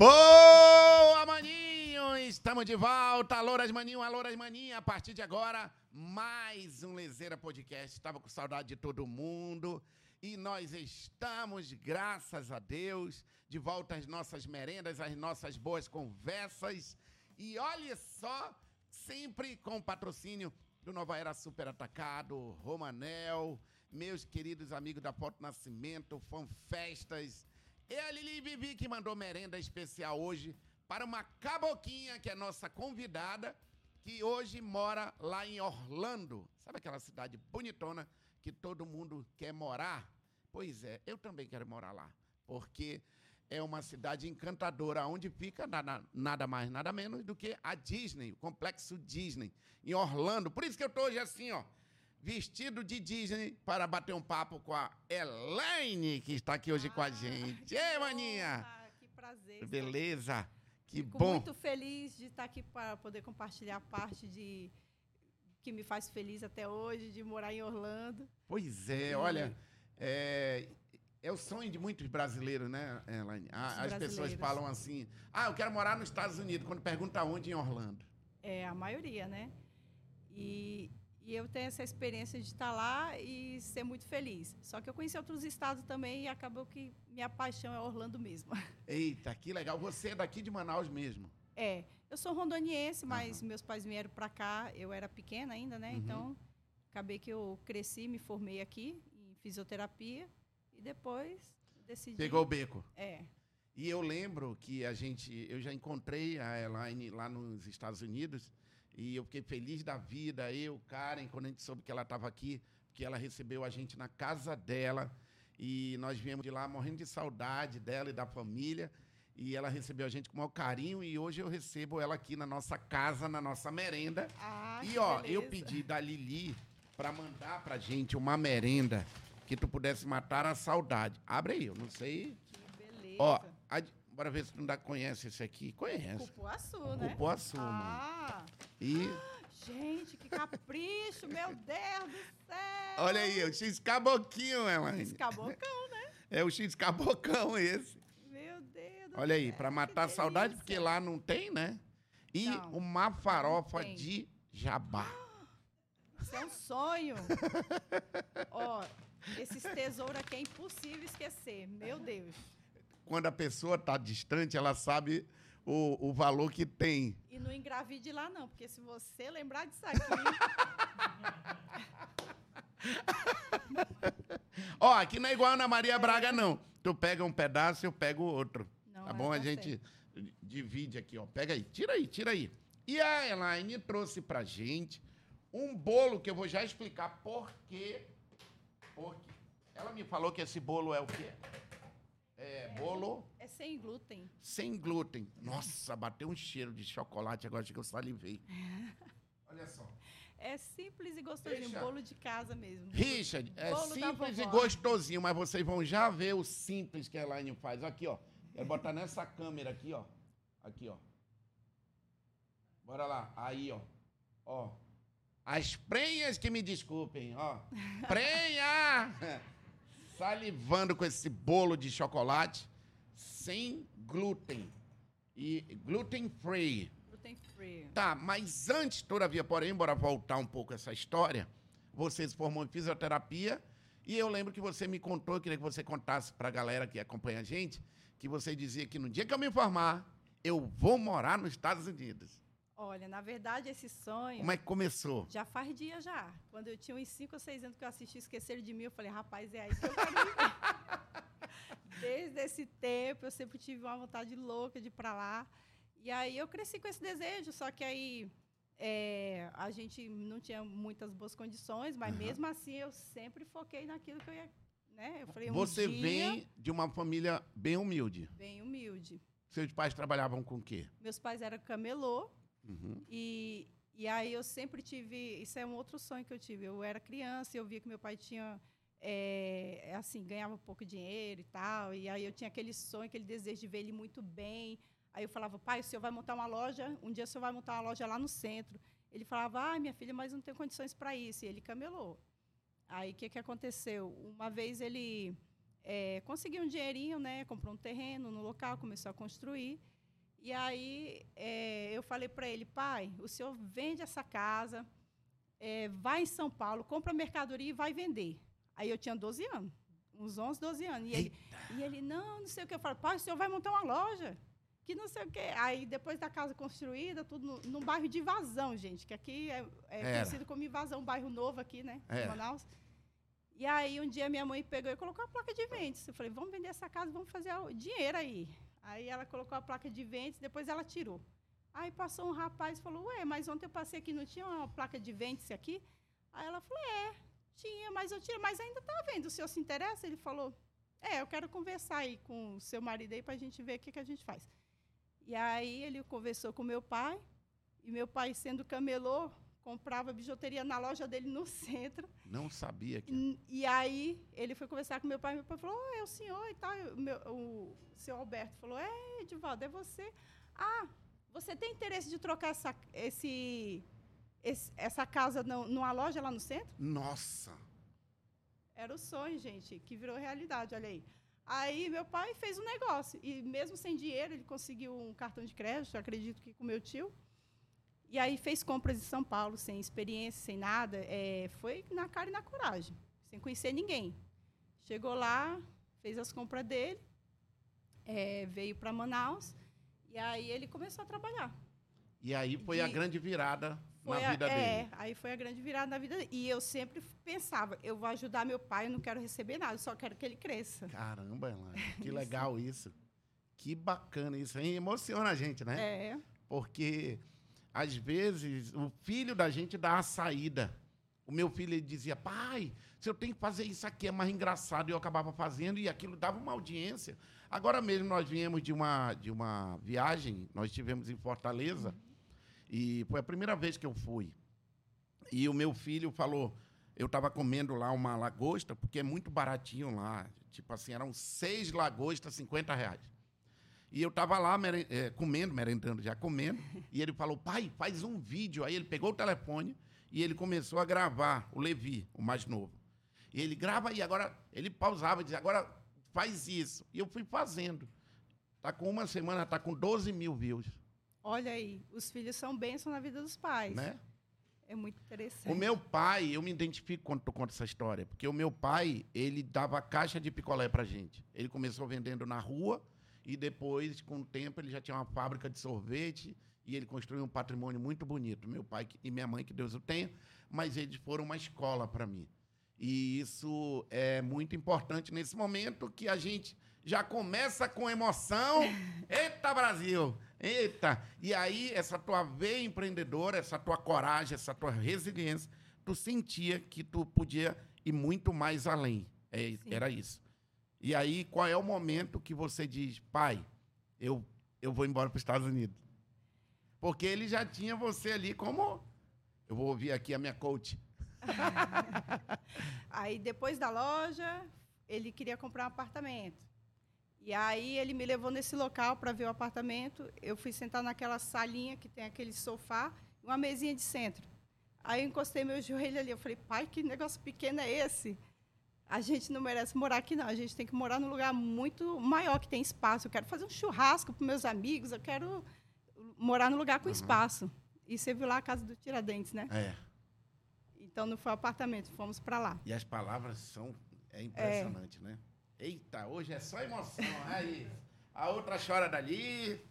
Boa, maninho! Estamos de volta. Louras Maninho, Louras Maninha. A partir de agora, mais um Lezeira Podcast. Estava com saudade de todo mundo. E nós estamos, graças a Deus, de volta às nossas merendas, às nossas boas conversas. E olha só, sempre com o patrocínio do Nova Era Super Atacado, Romanel, meus queridos amigos da Foto Nascimento, Fanfestas. E a Lili Vivi que mandou merenda especial hoje para uma caboquinha, que é nossa convidada, que hoje mora lá em Orlando. Sabe aquela cidade bonitona que todo mundo quer morar? Pois é, eu também quero morar lá, porque é uma cidade encantadora, onde fica nada, nada mais, nada menos do que a Disney, o complexo Disney, em Orlando. Por isso que eu estou hoje assim, ó, vestido de Disney, para bater um papo com a Elaine, que está aqui hoje ah, com a gente. Ei, maninha! Que prazer. Beleza? Que Fico bom. muito feliz de estar aqui para poder compartilhar a parte de que me faz feliz até hoje, de morar em Orlando. Pois é, olha, é, é o sonho de muitos brasileiros, né, Elaine? A- As pessoas falam assim, ah, eu quero morar nos Estados Unidos, quando pergunta onde, em Orlando. É, a maioria, né? E, e eu tenho essa experiência de estar lá e ser muito feliz. Só que eu conheci outros estados também e acabou que minha paixão é Orlando mesmo. Eita, que legal. Você é daqui de Manaus mesmo. É, eu sou rondoniense, mas meus pais vieram para cá, eu era pequena ainda, né? Uhum. Então, acabei que eu cresci, me formei aqui em fisioterapia e depois decidi... Pegou o beco. É, E eu lembro que a gente, eu já encontrei a Elaine lá nos Estados Unidos e eu fiquei feliz da vida, eu, Karen, quando a gente soube que ela estava aqui, que ela recebeu a gente na casa dela e nós viemos de lá morrendo de saudade dela e da família e ela recebeu a gente com o maior carinho e hoje eu recebo ela aqui na nossa casa, na nossa merenda. Ah, E ó, eu beleza. pedi da Lili para mandar pra gente uma merenda que tu pudesse matar a saudade. Abre aí, eu não sei Que beleza. Ó, a- bora ver se tu ainda conhece esse aqui. Conhece. Cupuaçu, né? Cupuaçu, mano. E gente, que capricho, meu Deus do céu. olha aí, é o X Caboquinho, Elaine. Esse cabocão, né? É o X Cabocão esse. Meu Deus do Olha aí, que matar a saudade, porque lá não tem, né? E Não, uma farofa de jabá. Isso é um sonho. Ó, esses tesouros aqui é impossível esquecer. Meu Deus. Quando a pessoa tá distante, ela sabe o, o valor que tem. E não engravide lá, não, porque se você lembrar disso aqui. Ó, aqui não é igual a Ana Maria Braga, não. Tu pega um pedaço, eu pego outro. Não, Tá é, bom? A gente divide aqui, ó. Pega aí, tira aí, tira aí. E a Elaine trouxe pra gente um bolo que eu vou já explicar por quê. Por quê. Ela me falou que esse bolo é o quê? É bolo É sem glúten. sem glúten. Nossa, bateu um cheiro de chocolate agora que eu salivei. Olha só. É simples e gostosinho. Bolo de casa mesmo. Richard, é Bolo simples e gostosinho, mas vocês vão já ver o simples que a Elaine faz. Aqui, ó. Quero botar nessa câmera aqui, ó. Aqui, ó. Bora lá. Aí, ó. Ó. As prenhas que me desculpem, ó. Prenha! Salivando com esse bolo de chocolate sem glúten. E gluten free. Gluten free. Tá, mas antes, todavia, porém, bora voltar um pouco essa história. Você se formou em fisioterapia e eu lembro que você me contou, eu queria que você contasse pra galera que acompanha a gente, que você dizia que no dia que eu me formar, eu vou morar nos Estados Unidos. Olha, na verdade, esse sonho Como é que começou? já faz dia já. Quando eu tinha uns 5 ou 6 anos que eu assisti Esqueceram de Mim, eu falei, rapaz, é aí que eu quero viver. Desde esse tempo, eu sempre tive uma vontade louca de ir para lá. E aí eu cresci com esse desejo, só que aí é, a gente não tinha muitas boas condições, mas Aham. mesmo assim eu sempre foquei naquilo que eu ia. Né? Eu falei, um Você dia, vem de uma família bem humilde. bem humilde. Seus pais trabalhavam com o quê? Meus pais eram camelô, Uhum. E, e aí eu sempre tive. Isso é um outro sonho que eu tive. Eu era criança eu via que meu pai tinha. é, assim, ganhava pouco dinheiro e tal. E aí eu tinha aquele sonho, aquele desejo de ver ele muito bem. Aí eu falava, pai, o senhor vai montar uma loja, um dia o senhor vai montar uma loja lá no centro. Ele falava, ah, minha filha, mas não tenho condições para isso. E ele camelou. Aí o que, que aconteceu? Uma vez ele é, conseguiu um dinheirinho, né? Comprou um terreno no local, começou a construir. E aí é, eu falei para ele, pai, o senhor vende essa casa, é, vai em São Paulo, compra mercadoria e vai vender. Aí eu tinha 12 anos, uns 11, 12 anos. E ele, e ele, não, não sei o que. Eu falei, pai, o senhor vai montar uma loja que não sei o quê. Aí, depois da casa construída, tudo no, num bairro de Invasão, gente, que aqui é, é conhecido como Invasão, um bairro novo aqui, né, em Manaus. E aí, um dia, minha mãe pegou e colocou a placa de vendas. Eu falei, vamos vender essa casa, vamos fazer dinheiro aí. Aí, ela colocou a placa de vendas, depois ela tirou. Aí, passou um rapaz e falou, ué, mas ontem eu passei aqui, não tinha uma placa de vendas aqui? Aí, ela falou, é, tinha, mas eu tirei, mas ainda está vendo, o senhor se interessa? Ele falou, é, eu quero conversar aí com o seu marido aí para a gente ver o que, que a gente faz. E aí ele conversou com meu pai, e meu pai, sendo camelô, comprava bijuteria na loja dele no centro. Não sabia que. E, aí ele foi conversar com meu pai, meu pai falou: oh, é o senhor e tal. O, meu, o seu Alberto falou: é, Edivaldo, é você. Ah, você tem interesse de trocar essa, esse, esse essa casa no, numa loja lá no centro? Nossa! Era o sonho, gente, que virou realidade, olha aí. Aí meu pai fez um negócio. E mesmo sem dinheiro, ele conseguiu um cartão de crédito, acredito que com meu tio. E aí fez compras em São Paulo, sem experiência, sem nada. É, foi na cara e na coragem, sem conhecer ninguém. Chegou lá, fez as compras dele, é, veio para Manaus, e aí ele começou a trabalhar. E aí foi de, a grande virada foi na vida a, dele. É, aí foi a grande virada na vida dele. E eu sempre pensava, eu vou ajudar meu pai, eu não quero receber nada, só quero que ele cresça. Caramba, Elaine, que legal isso. Que bacana isso, hein? Emociona a gente, né? É. Porque, às vezes, o filho da gente dá a saída. O meu filho ele dizia, pai, se eu tenho que fazer isso aqui é mais engraçado. E eu acabava fazendo e aquilo dava uma audiência. Agora mesmo nós viemos de uma, de uma viagem, nós estivemos em Fortaleza. Uhum. E foi a primeira vez que eu fui. E o meu filho falou, eu estava comendo lá uma lagosta, porque é muito baratinho lá. Tipo assim, eram seis lagostas, 50 reais. E eu estava lá meren é, comendo, merendando, já comendo. E ele falou, pai, faz um vídeo. Aí ele pegou o telefone e ele começou a gravar, o Levi, o mais novo. E ele grava aí, agora ele pausava e dizia, agora faz isso. E eu fui fazendo. Tá com uma semana, tá com 12 mil views. Olha aí, os filhos são bênçãos na vida dos pais. Né? É muito interessante. O meu pai, eu me identifico quando tu conta essa história, porque o meu pai, ele dava caixa de picolé pra gente. Ele começou vendendo na rua e depois, com o tempo, ele já tinha uma fábrica de sorvete e ele construiu um patrimônio muito bonito. Meu pai e minha mãe, que Deus o tenha, mas eles foram uma escola para mim. E isso é muito importante nesse momento que a gente já começa com emoção. Eita, Brasil! Eita! E aí, essa tua veia empreendedora, essa tua coragem, essa tua resiliência, tu sentia que tu podia ir muito mais além. É, era isso. E aí, qual é o momento que você diz, pai, eu, eu vou embora para os Estados Unidos? Porque ele já tinha você ali como. Eu vou ouvir aqui a minha coach. aí, depois da loja, ele queria comprar um apartamento. E aí ele me levou nesse local para ver o apartamento. Eu fui sentar naquela salinha que tem aquele sofá, uma mesinha de centro. Aí eu encostei meu joelho ali. Eu falei, pai, que negócio pequeno é esse? A gente não merece morar aqui, não. A gente tem que morar num lugar muito maior, que tem espaço. Eu quero fazer um churrasco para meus amigos. Eu quero morar num lugar com uhum. espaço. E você viu lá a casa do Tiradentes, né? É. Então não foi apartamento, fomos para lá. E as palavras são é impressionante, é. né? Eita, hoje é só emoção. Aí, a outra chora dali.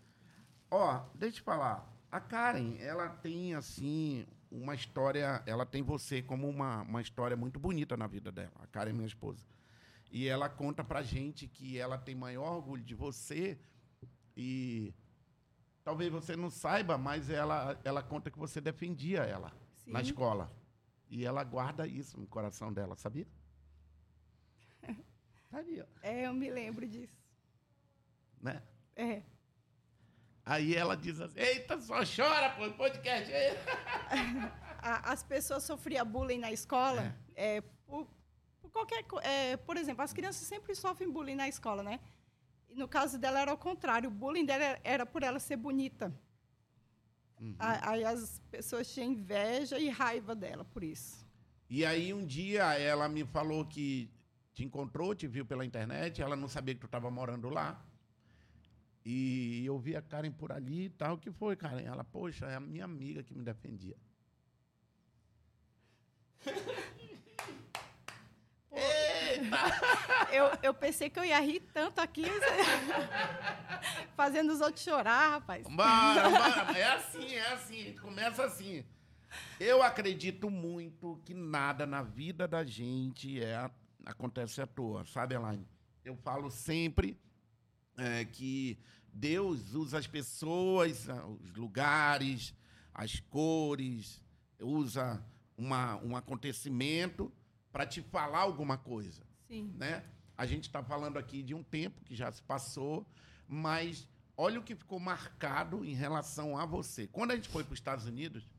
Ó, deixa eu te falar. A Karen, ela tem, assim, uma história. Ela tem você como uma, uma história muito bonita na vida dela. A Karen é minha esposa. E ela conta pra gente que ela tem maior orgulho de você. E talvez você não saiba, mas ela, ela conta que você defendia ela Sim. na escola. E ela guarda isso no coração dela, sabia? Ali, ó. É, eu me lembro disso. Né? É. Aí ela diz assim: Eita, só chora, pô, podcast. As pessoas sofriam bullying na escola. É. é por, por, qualquer é, Por exemplo, as crianças sempre sofrem bullying na escola, né? E no caso dela era o contrário. O bullying dela era por ela ser bonita. Uhum. Aí as pessoas tinham inveja e raiva dela por isso. E aí um dia ela me falou que te encontrou, te viu pela internet, ela não sabia que tu estava morando lá. E eu vi a Karen por ali e tal. O que foi, Karen? Ela, poxa, é a minha amiga que me defendia. Eu, eu pensei que eu ia rir tanto aqui, fazendo os outros chorar, rapaz. Bora, bora. É assim, é assim. Começa assim. Eu acredito muito que nada na vida da gente é, acontece à toa, sabe, Elaine? Eu falo sempre é, que Deus usa as pessoas, os lugares, as cores, usa uma, um acontecimento para te falar alguma coisa. Sim. Né? A gente está falando aqui de um tempo que já se passou, mas olha o que ficou marcado em relação a você. Quando a gente foi para os Estados Unidos,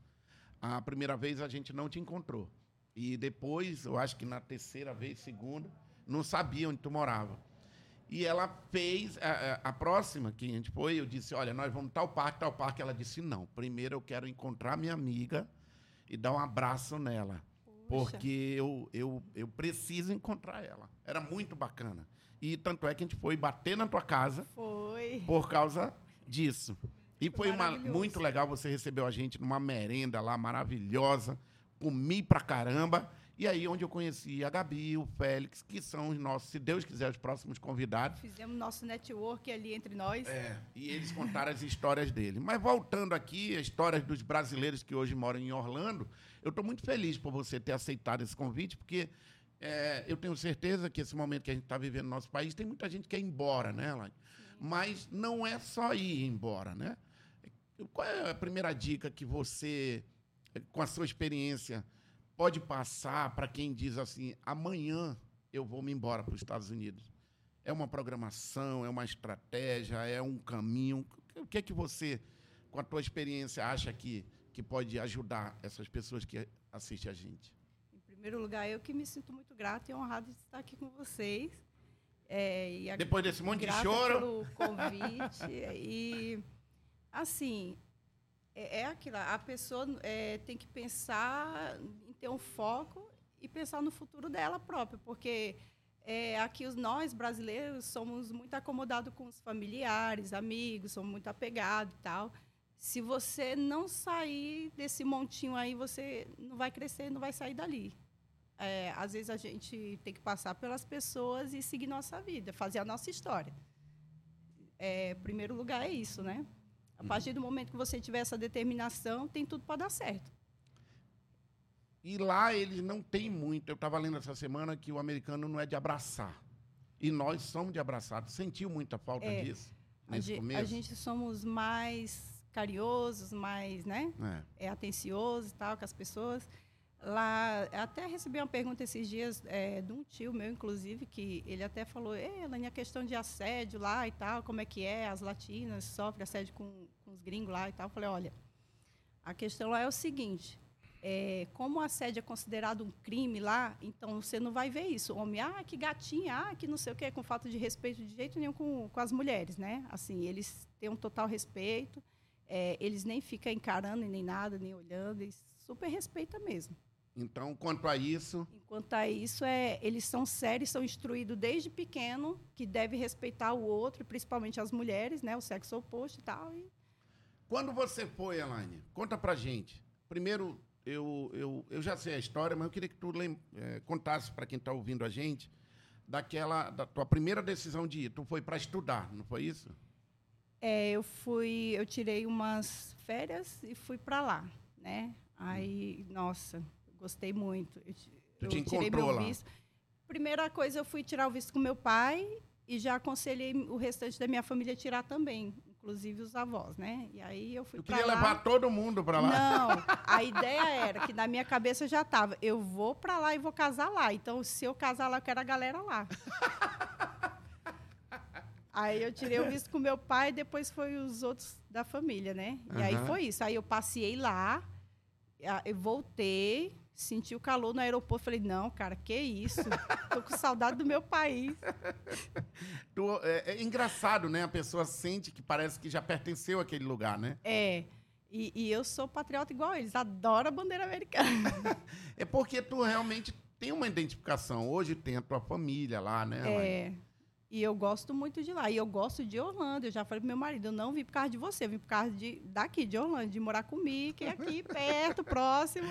a primeira vez a gente não te encontrou. E depois, eu acho que na terceira vez, segunda, não sabia onde tu morava. E ela fez a, a, próxima que a gente foi, eu disse, olha, nós vamos tal parque, tal parque. Ela disse, não, primeiro eu quero encontrar minha amiga e dar um abraço nela. Porque eu, eu, eu preciso encontrar ela. Era muito bacana. E tanto é que a gente foi bater na tua casa. Foi. Por causa disso. E foi uma, muito legal, você recebeu a gente numa merenda lá maravilhosa. Comi pra caramba. E aí, onde eu conheci a Gabi, o Félix, que são os nossos, se Deus quiser, os próximos convidados. Fizemos nosso network ali entre nós. É, e eles contaram as histórias dele. Mas voltando aqui, as histórias dos brasileiros que hoje moram em Orlando, eu estou muito feliz por você ter aceitado esse convite, porque é, eu tenho certeza que esse momento que a gente está vivendo no nosso país, tem muita gente que quer ir embora, né, Elaine? Mas não é só ir embora, né? Qual é a primeira dica que você, com a sua experiência, pode passar para quem diz assim: amanhã eu vou me embora para os Estados Unidos? É uma programação, é uma estratégia, é um caminho? O que é que você, com a tua experiência, acha que, que pode ajudar essas pessoas que assistem a gente? Em primeiro lugar, eu que me sinto muito grata e honrada de estar aqui com vocês. É, Depois desse monte de choro. pelo convite. e, assim, é, é aquilo. A pessoa é, tem que pensar ter um foco e pensar no futuro dela própria, porque é, aqui os nós brasileiros somos muito acomodados com os familiares, amigos, somos muito apegados e tal. Se você não sair desse montinho aí, você não vai crescer, não vai sair dali. É, às vezes a gente tem que passar pelas pessoas e seguir nossa vida, fazer a nossa história. É, primeiro lugar é isso, né? A partir do momento que você tiver essa determinação, tem tudo para dar certo. E lá eles não têm muito. Eu estava lendo essa semana que o americano não é de abraçar. E nós somos de abraçar. Sentiu muita falta é, disso nesse a começo? A gente somos mais carinhosos, mais, né? É. é atenciosos e tal com as pessoas. Lá, até recebi uma pergunta esses dias é, de um tio meu, inclusive, que ele até falou, Elaine, a questão de assédio lá e tal, como é que é, as latinas sofrem assédio com, com os gringos lá e tal. Eu falei, olha, a questão lá é o seguinte, é, como o assédio é considerado um crime lá, então você não vai ver isso. O homem, ah, que gatinha, ah, que não sei o quê, com falta de respeito de jeito nenhum com, com as mulheres, né? Assim, eles têm um total respeito, é, eles nem ficam encarando nem nada, nem olhando, eles super respeitam mesmo. Então, quanto a isso. Enquanto a isso, é, eles são sérios, são instruídos desde pequeno que deve respeitar o outro, principalmente as mulheres, né? O sexo oposto e tal. E... Quando você foi, Elaine, conta pra gente. Primeiro, eu, eu, eu já sei a história, mas eu queria que tu é, contasse para quem está ouvindo a gente daquela da tua primeira decisão de ir. Tu foi para estudar, não foi isso? É, eu fui, eu tirei umas férias e fui para lá, né? Aí, nossa, gostei muito. Eu, tu eu te meu lá. visto. Primeira coisa, eu fui tirar o visto com meu pai e já aconselhei o restante da minha família a tirar também inclusive os avós, né? E aí eu fui Eu queria lá. levar todo mundo para lá. Não, a ideia era que na minha cabeça já estava, eu vou para lá e vou casar lá. Então, se eu casar lá, eu quero a galera lá. aí eu tirei o visto com meu pai depois foi os outros da família, né? E uhum. aí foi isso. Aí eu passei lá, eu voltei, Senti o calor no aeroporto. Falei, não, cara, que isso? Tô com saudade do meu país. É, é, engraçado, né? A pessoa sente que parece que já pertenceu àquele lugar, né? É. E, e eu sou patriota igual eles. Adoro a bandeira americana. é porque tu realmente tem uma identificação. Hoje tem a tua família lá, né? É. E eu gosto muito de lá. E eu gosto de Orlando. Eu já falei pro meu marido, eu não vim por causa de você, eu vim por causa de, daqui, de Orlando, de morar com o Mickey, aqui perto, próximo.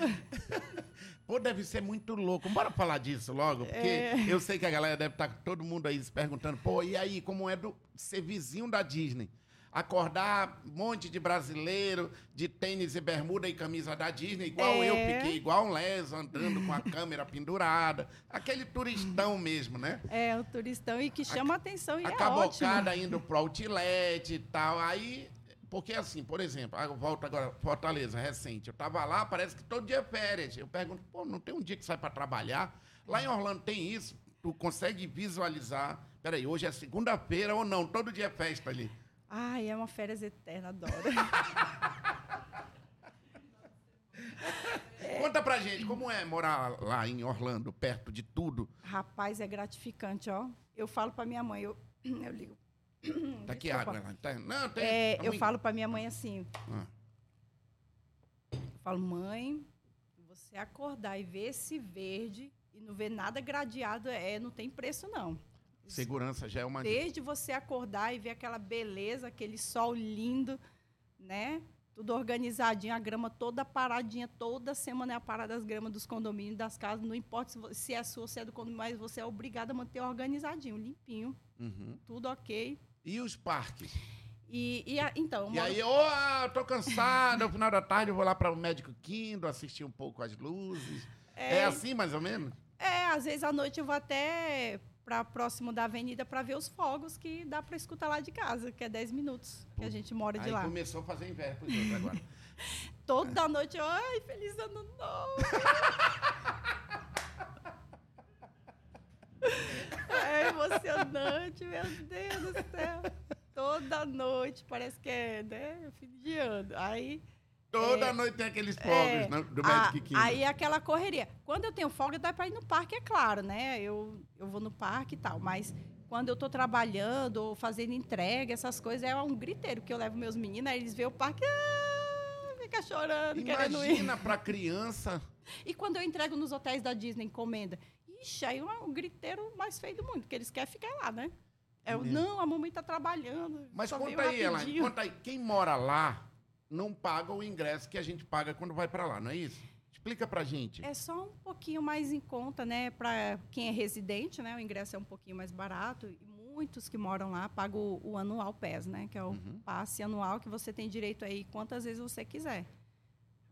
Pô, deve ser muito louco. Bora falar disso logo, porque É. eu sei que a galera deve estar todo mundo aí se perguntando, pô, e aí, como é do ser vizinho da Disney? Acordar um monte de brasileiro de tênis e bermuda e camisa da Disney, igual É. eu, fiquei igual um leso, andando com a câmera pendurada. Aquele turistão mesmo, né? É, o turistão e que chama a atenção e a é cabocada ótimo. indo pro outlet e tal. Aí, porque assim, por exemplo, a volta agora, Fortaleza, recente. Eu tava lá, parece que todo dia é férias. Eu pergunto, pô, não tem um dia que sai para trabalhar? Lá em Orlando tem isso? Tu consegue visualizar? Peraí, hoje é segunda-feira ou não? Todo dia é festa ali. Ai, é uma férias eterna, adoro. Conta pra gente, como é morar lá em Orlando, perto de tudo? Rapaz, é gratificante, ó. Eu falo pra minha mãe, eu, eu ligo. Tá aqui água lá. Tá, não, tem. É, tá eu muito- falo pra minha mãe assim, Ah, eu falo, mãe, você acordar e ver esse verde e não ver nada gradeado, é, não tem preço, não. Segurança já é uma. Desde você acordar e ver aquela beleza, aquele sol lindo, né? Tudo organizadinho, a grama toda paradinha, toda semana é a parada das gramas dos condomínios, das casas, não importa se é sua, se é do condomínio, mas você é obrigado a manter organizadinho, limpinho, Uhum. tudo ok. E os parques? E, e a- então, eu E moro- aí, ô, tô cansado, no final da tarde eu vou lá para o Médico Kindle, assistir um pouco as luzes. É, assim, mais ou menos? é, às vezes à noite eu vou até para próximo da avenida para ver os fogos que dá para escutar lá de casa, que é 10 minutos que a gente mora de Aí lá. começou a fazer inveja pros outros agora. Toda noite, ai, feliz ano novo. é emocionante, meu Deus do céu. Toda noite, parece que é, né, fim de ano. Aí, Toda É. noite tem aqueles fogos É, né, do a- Magic Kindle. aí é aquela correria. Quando eu tenho folga, dá para ir no parque, é claro, né? Eu, eu vou no parque e tal, mas quando eu tô trabalhando ou fazendo entrega, essas coisas, é um griteiro que eu levo meus meninos, aí eles veem o parque, ah, fica chorando. Imagina pra criança. E quando eu entrego nos hotéis da Disney encomenda, ixi, aí é um griteiro mais feio do mundo, porque eles querem ficar lá, né? É não, a mamãe tá trabalhando. Mas conta aí, Elaine, rapidinho." conta aí. Quem mora lá não paga o ingresso que a gente paga quando vai pra lá, não é isso? Explica pra gente. É só um pouquinho mais em conta, né? Para quem é residente, né? O ingresso é um pouquinho mais barato. E muitos que moram lá pagam o, o anual PES, né? Que é o Uhum. passe anual que você tem direito aí quantas vezes você quiser.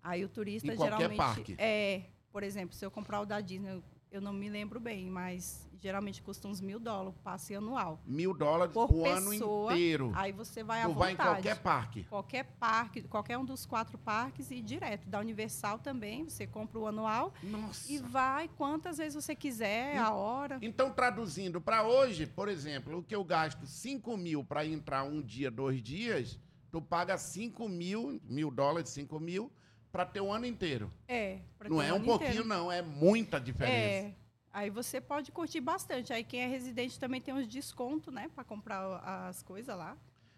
Aí o turista Em geralmente. parque. É, por exemplo, se eu comprar o da Disney, eu não me lembro bem, mas geralmente custa uns mil dólares o passe anual. Mil dólares Por o ano pessoa, inteiro. Aí você vai à Tu vai vontade. em qualquer parque. Qualquer parque, qualquer um dos quatro parques e direto. Da Universal também, você compra o anual Nossa. e vai quantas vezes você quiser, a hora. Então, traduzindo para hoje, por exemplo, o que eu gasto 5 mil para entrar um dia, dois dias, tu paga 5 mil, mil dólares, 5 mil, para ter o ano inteiro. É. não é um ano pouquinho, inteiro. não, é muita diferença. É. Aí você pode curtir bastante. Aí quem é residente também tem uns descontos, né? Para comprar as coisas lá.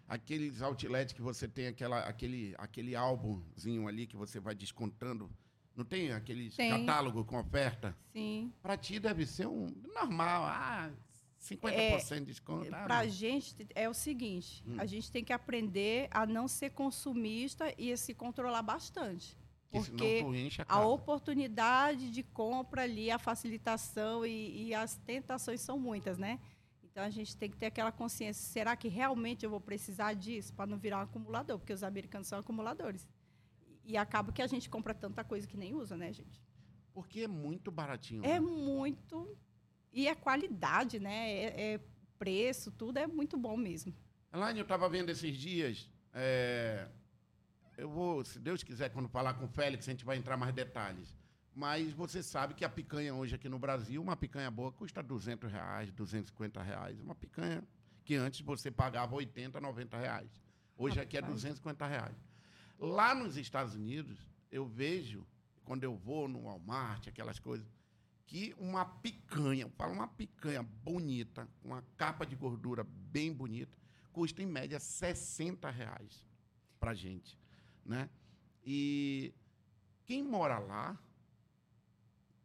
Aqueles outlets que você tem aquela, aquele, aquele álbumzinho ali que você vai descontando. Não tem aqueles Tem. catálogo com oferta? Sim. Para ti deve ser um normal. Ah, 50% de desconto. Ah, Para a mas- gente é o seguinte: Hum. a gente tem que aprender a não ser consumista e a se controlar bastante. Que Porque enche a a oportunidade de compra ali, a facilitação e, e as tentações são muitas, né? Então a gente tem que ter aquela consciência: será que realmente eu vou precisar disso para não virar um acumulador? Porque os americanos são acumuladores. E, e acaba que a gente compra tanta coisa que nem usa, né, gente? Porque é muito baratinho. É né? muito. E é qualidade, né? É, é preço, tudo é muito bom mesmo. Elaine, eu estava vendo esses dias. é, eu vou, se Deus quiser, quando falar com o Félix, a gente vai entrar mais detalhes. Mas você sabe que a picanha hoje aqui no Brasil, uma picanha boa, custa 200 reais, 250 reais. Uma picanha que antes você pagava 80, 90 reais. Hoje aqui é Rapaz. 250 reais. Lá nos Estados Unidos, eu vejo, quando eu vou no Walmart, aquelas coisas, que uma picanha, eu falo uma picanha bonita, com uma capa de gordura bem bonita, custa em média 60 reais pra gente, né? E quem mora lá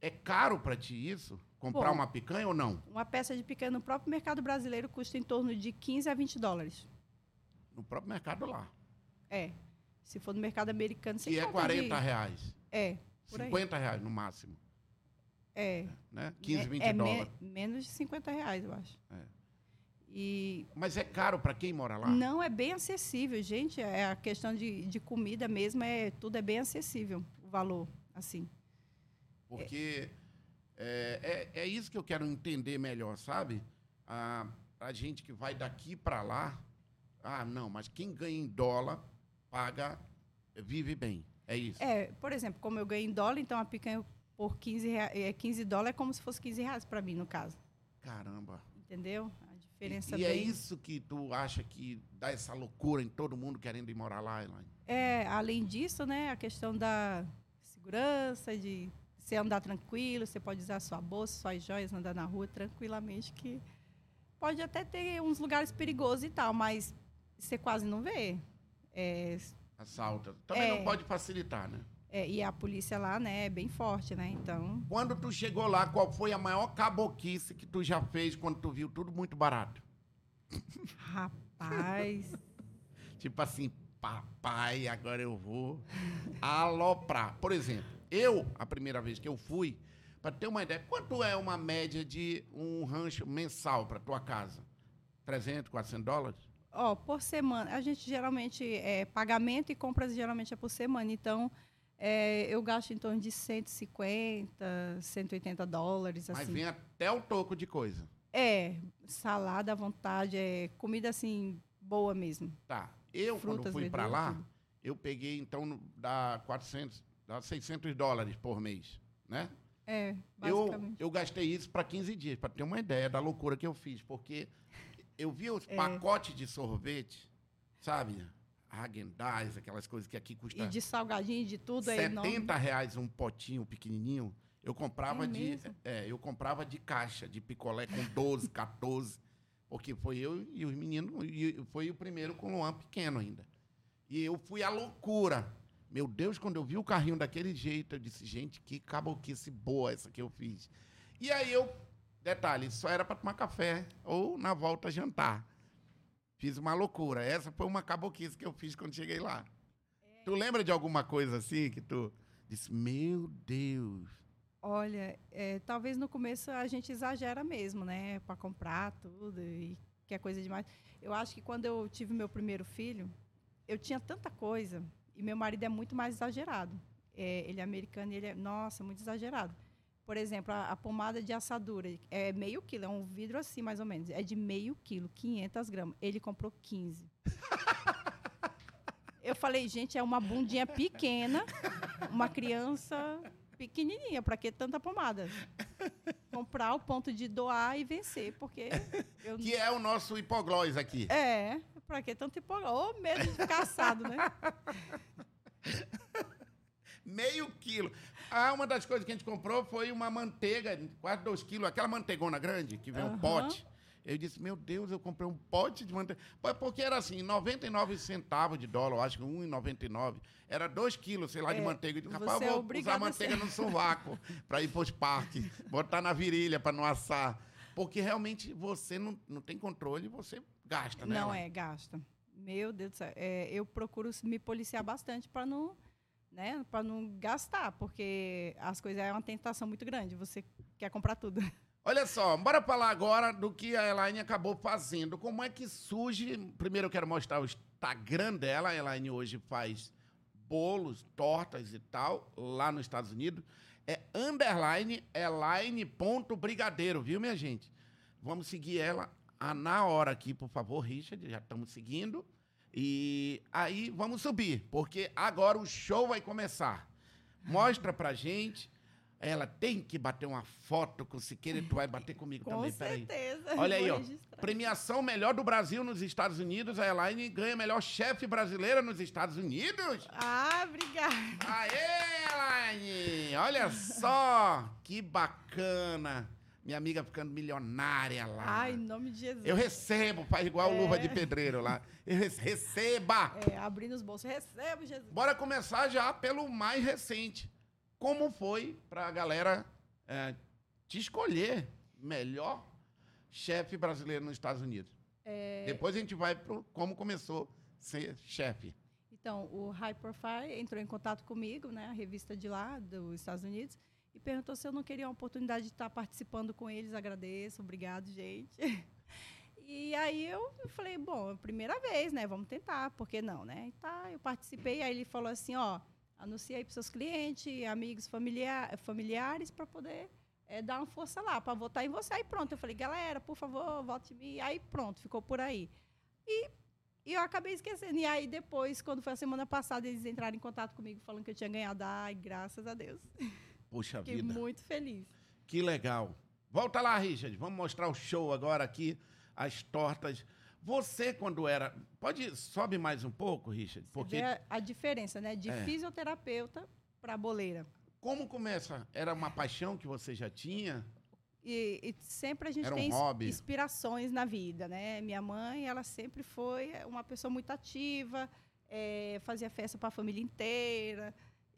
É caro para ti isso? Comprar Bom. uma picanha ou não? Uma peça de picanha no próprio mercado brasileiro custa em torno de 15 a 20 dólares. No próprio mercado lá. É. Se for no mercado americano, você E é compra 40 de... reais. É, por aí. 50 reais no máximo. É. Né? 15, é, 20 é me- dólares. menos de 50 reais, eu acho. É. E Mas é caro para quem mora lá? não é bem acessível, gente. É a questão de, de comida mesmo, é, tudo é bem acessível, o valor, assim. Porque é, é, é isso que eu quero entender melhor, sabe? A, a gente que vai daqui para lá, ah, não, mas quem ganha em dólar paga, vive bem. É isso. É, por exemplo, como eu ganho em dólar, então a picanha por 15, rea- é, 15 dólares é como se fosse 15 reais para mim, no caso. Caramba. Entendeu? Diferença E, e é bem... isso que tu acha que dá essa loucura em todo mundo querendo ir morar lá, Elaine? É, além disso, né, a questão da segurança, de você andar tranquilo, você pode usar sua bolsa, suas joias, andar na rua tranquilamente, que pode até ter uns lugares perigosos e tal, mas você quase não vê. É, Assalta. Também É. não pode facilitar, né? É, e a polícia lá, né, é bem forte, né? Então, Quando tu chegou lá, qual foi a maior caboquice que tu já fez quando tu viu tudo muito barato? rapaz, Tipo assim, papai, agora eu vou aloprar. Por exemplo, eu, a primeira vez que eu fui, para ter uma ideia, quanto é uma média de um rancho mensal para tua casa? 300, 400 dólares? ó, por semana, a gente geralmente é pagamento e compras geralmente é por semana, então é, eu gasto em torno de 150, 180 dólares, Mas assim. vem até o toco de coisa. É, salada à vontade, é comida assim, boa mesmo. Tá. Eu, quando Frutas, fui para lá, tudo. eu peguei, então, dá 400, dá 600 dólares por mês, né? É, Eu, basicamente. eu gastei isso para 15 dias, para ter uma ideia da loucura que eu fiz, porque eu vi É. os pacotes de sorvete, sabe? Häagen-Dazs, aquelas coisas que aqui custa E de salgadinho, de tudo, é enorme. 70 reais um potinho pequenininho. Eu comprava É de, é, eu comprava de caixa, de picolé com 12, 14, porque foi eu e os meninos, e foi o primeiro com o Luan pequeno ainda. E eu fui à loucura. Meu Deus, quando eu vi o carrinho daquele jeito, eu disse, gente, que caboquice boa essa que eu fiz. E aí eu, detalhe, só era para tomar café ou na volta jantar. Fiz uma loucura. Essa foi uma caboquice que eu fiz quando cheguei lá. Tu lembra de alguma coisa assim que tu disse, meu Deus. Olha, é, talvez no começo a gente exagera mesmo, né? Para comprar tudo e que é coisa demais. Eu acho que quando eu tive meu primeiro filho, eu tinha tanta coisa e meu marido é muito mais exagerado. É, ele é americano ele é, nossa, muito exagerado. Por exemplo, a, a pomada de assadura é meio quilo, é um vidro assim mais ou menos. É de meio quilo, 500 gramas. Ele comprou 15. Eu falei, gente, é uma bundinha pequena, uma criança pequenininha, para que tanta pomada? Comprar o ponto de doar e vencer, porque eu Que é o nosso hipoglós aqui. é, para que tanto hipoglós? Ô, medo de assado, né? Meio quilo. Ah, uma das coisas que a gente comprou foi uma manteiga, quase dois quilos, aquela manteigona grande, que vem um Aham. pote. Eu disse, meu Deus, eu comprei um pote de manteiga. Porque era assim, 99 centavos de dólar, eu acho que 1,99. Era 2 quilos, sei lá, de É, manteiga. Eu disse, rapaz, é eu vou obrigado usar a ser- manteiga no sovaco para ir para os parques, botar na virilha para não assar. Porque realmente você não, não tem controle, você gasta, né? Não é, gasta. Meu Deus do céu. É, eu procuro me policiar bastante para não, né, para não gastar, porque as coisas é uma tentação muito grande. Você quer comprar tudo. Olha só, bora falar agora do que a Elaine acabou fazendo. Como é que surge? Primeiro eu quero mostrar o Instagram dela. A Elaine hoje faz bolos, tortas e tal, lá nos Estados Unidos. É underline elaine.brigadeiro, viu, minha gente? Vamos seguir ela ah, na hora aqui, por favor, Richard. Já estamos seguindo. E aí vamos subir, porque agora o show vai começar. Mostra pra gente. Ela tem que bater uma foto com o Siqueira e tu vai bater comigo Com também, peraí. certeza. Olha aí, ó. Premiação melhor do Brasil nos Estados Unidos. A Elaine ganha melhor chefe brasileira nos Estados Unidos. Ah, obrigada. Aê, Elaine! Olha só, que bacana. Minha amiga ficando milionária lá. Ai, em nome de Jesus. Eu recebo, faz igual É. luva de pedreiro lá. Eu rece- receba! É, abrindo os bolsos. Recebo, Jesus. Bora começar já pelo mais recente. Como foi pra galera é, te escolher melhor chefe brasileiro nos Estados Unidos. É, Depois a gente vai para como começou a ser chefe. Então, o High Profile entrou em contato comigo, né, a revista de lá, dos Estados Unidos, e perguntou se eu não queria uma oportunidade de estar participando com eles. Agradeço, obrigado, gente. E aí eu falei, bom, é primeira vez, né? Vamos tentar, por que não, né? E tá, eu participei, aí ele falou assim, ó, anuncia aí para seus clientes, amigos, familiar, familiares, para poder é, dar uma força lá, para votar em você. Aí pronto, eu falei, galera, por favor, vote em mim. Aí pronto, ficou por aí. E, e eu acabei esquecendo. E aí depois, quando foi a semana passada, eles entraram em contato comigo falando que eu tinha ganhado. Ai, graças a Deus. Puxa Fiquei vida. muito feliz. Que legal. Volta lá, Richard. Vamos mostrar o show agora aqui, as tortas. Você, quando era. Pode. Sobe mais um pouco, Richard? Porque a, a diferença, né? De É. fisioterapeuta para boleira. como começa? Era uma paixão que você já tinha? E, e sempre a gente um tem hobby. inspirações na vida, né? Minha mãe, ela sempre foi uma pessoa muito ativa, eh, fazia festa para a família inteira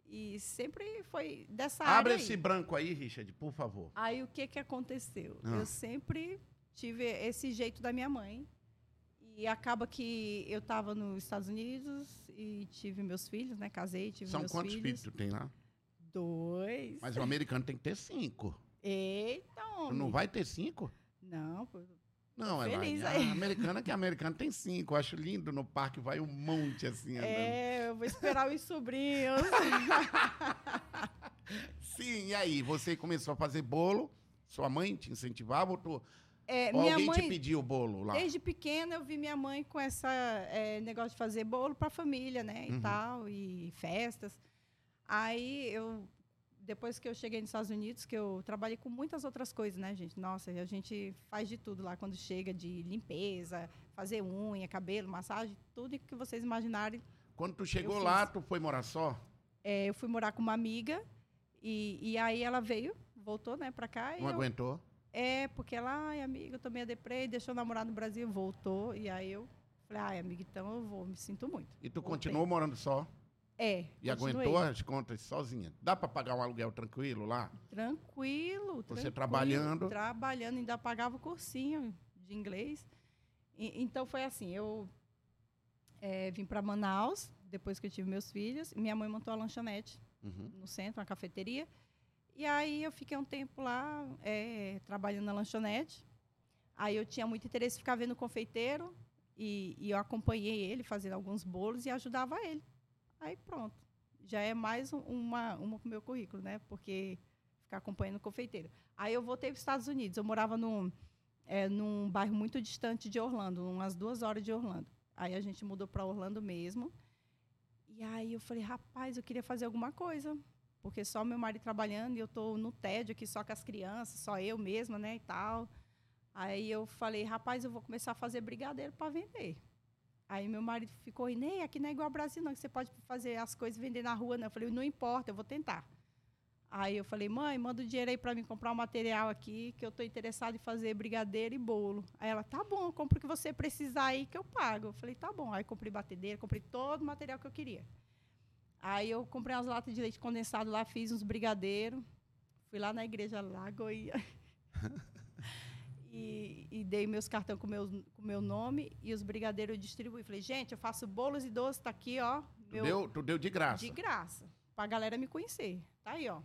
e sempre foi dessa Abre área aí. esse branco aí, Richard, por favor. Aí o que que aconteceu? Ah. Eu sempre tive esse jeito da minha mãe. E acaba que eu estava nos Estados Unidos e tive meus filhos, né? Casei, tive São meus quantos filhos. filhos tu tem lá? Dois. Mas o americano tem que ter cinco. Eita, Tu homem. não vai ter cinco? Não, Não, Feliz Elaine. aí. Americana que a americana tem cinco. Eu acho lindo no parque, vai um monte assim andando. É, eu vou esperar os sobrinhos. Sim, e aí? Você começou a fazer bolo? Sua mãe te incentivava ou, tu, É, ou minha alguém te mãe, pediu o bolo lá? desde pequena, eu vi minha mãe com esse negócio de fazer bolo para a família, né? E Uhum. tal, e festas. Aí eu, depois que eu cheguei nos Estados Unidos, que eu trabalhei com muitas outras coisas, né, gente? Nossa, a gente faz de tudo lá quando chega, de limpeza, fazer unha, cabelo, massagem, tudo que vocês imaginarem. Quando tu chegou lá, tu foi morar só? É, eu fui morar com uma amiga e, e aí ela veio, voltou, né, para cá. e Não eu- aguentou? É, porque ela, ai, amiga, eu também a deprê, deixou eu namorar no Brasil, voltou. E aí eu falei, ai, amiga, então eu vou, me sinto muito. E tu Voltei. continuou morando só? É. E aguentou as contas sozinha? Dá pra pagar um aluguel tranquilo lá? Tranquilo, Você tranquilo, trabalhando? Trabalhando, ainda pagava o cursinho de inglês. E- então foi assim, eu é, vim para Manaus, depois que eu tive meus filhos. Minha mãe montou a lanchonete Uhum. no centro, uma cafeteria. E aí eu fiquei um tempo lá é, trabalhando na lanchonete. Aí eu tinha muito interesse em ficar vendo o confeiteiro e, e eu acompanhei ele fazendo alguns bolos e ajudava ele. Aí pronto, já é mais um- uma uma pro meu currículo, né? Porque ficar acompanhando o confeiteiro. Aí eu voltei para os Estados Unidos. Eu morava num é, num bairro muito distante de Orlando, umas duas horas de Orlando. Aí a gente mudou para Orlando mesmo. E aí eu falei, rapaz, eu queria fazer alguma coisa porque só meu marido trabalhando e eu tô no tédio aqui só com as crianças, só eu mesma, né, e tal. Aí eu falei, rapaz, eu vou começar a fazer brigadeiro para vender. Aí meu marido ficou, Inê, aqui não é igual ao Brasil não, que você pode fazer as coisas vender na rua, não. Eu falei, não importa, eu vou tentar. Aí eu falei, mãe, manda o dinheiro aí para mim comprar um material aqui, que eu tô interessada em fazer brigadeiro e bolo. Aí ela, tá bom, compra o que você precisar aí que eu pago. Eu falei, tá bom. Aí comprei batedeira, comprei todo o material que eu queria. Aí eu comprei umas latas de leite condensado lá, fiz uns brigadeiros. Fui lá na igreja Lagoia. e, e dei meus cartões com meu, com meu nome e os brigadeiros eu distribuí. Falei, gente, eu faço bolos e doces, tá aqui, ó. Tu, Meu, deu, tu deu de graça? de graça. Pra galera me conhecer. Tá aí, ó.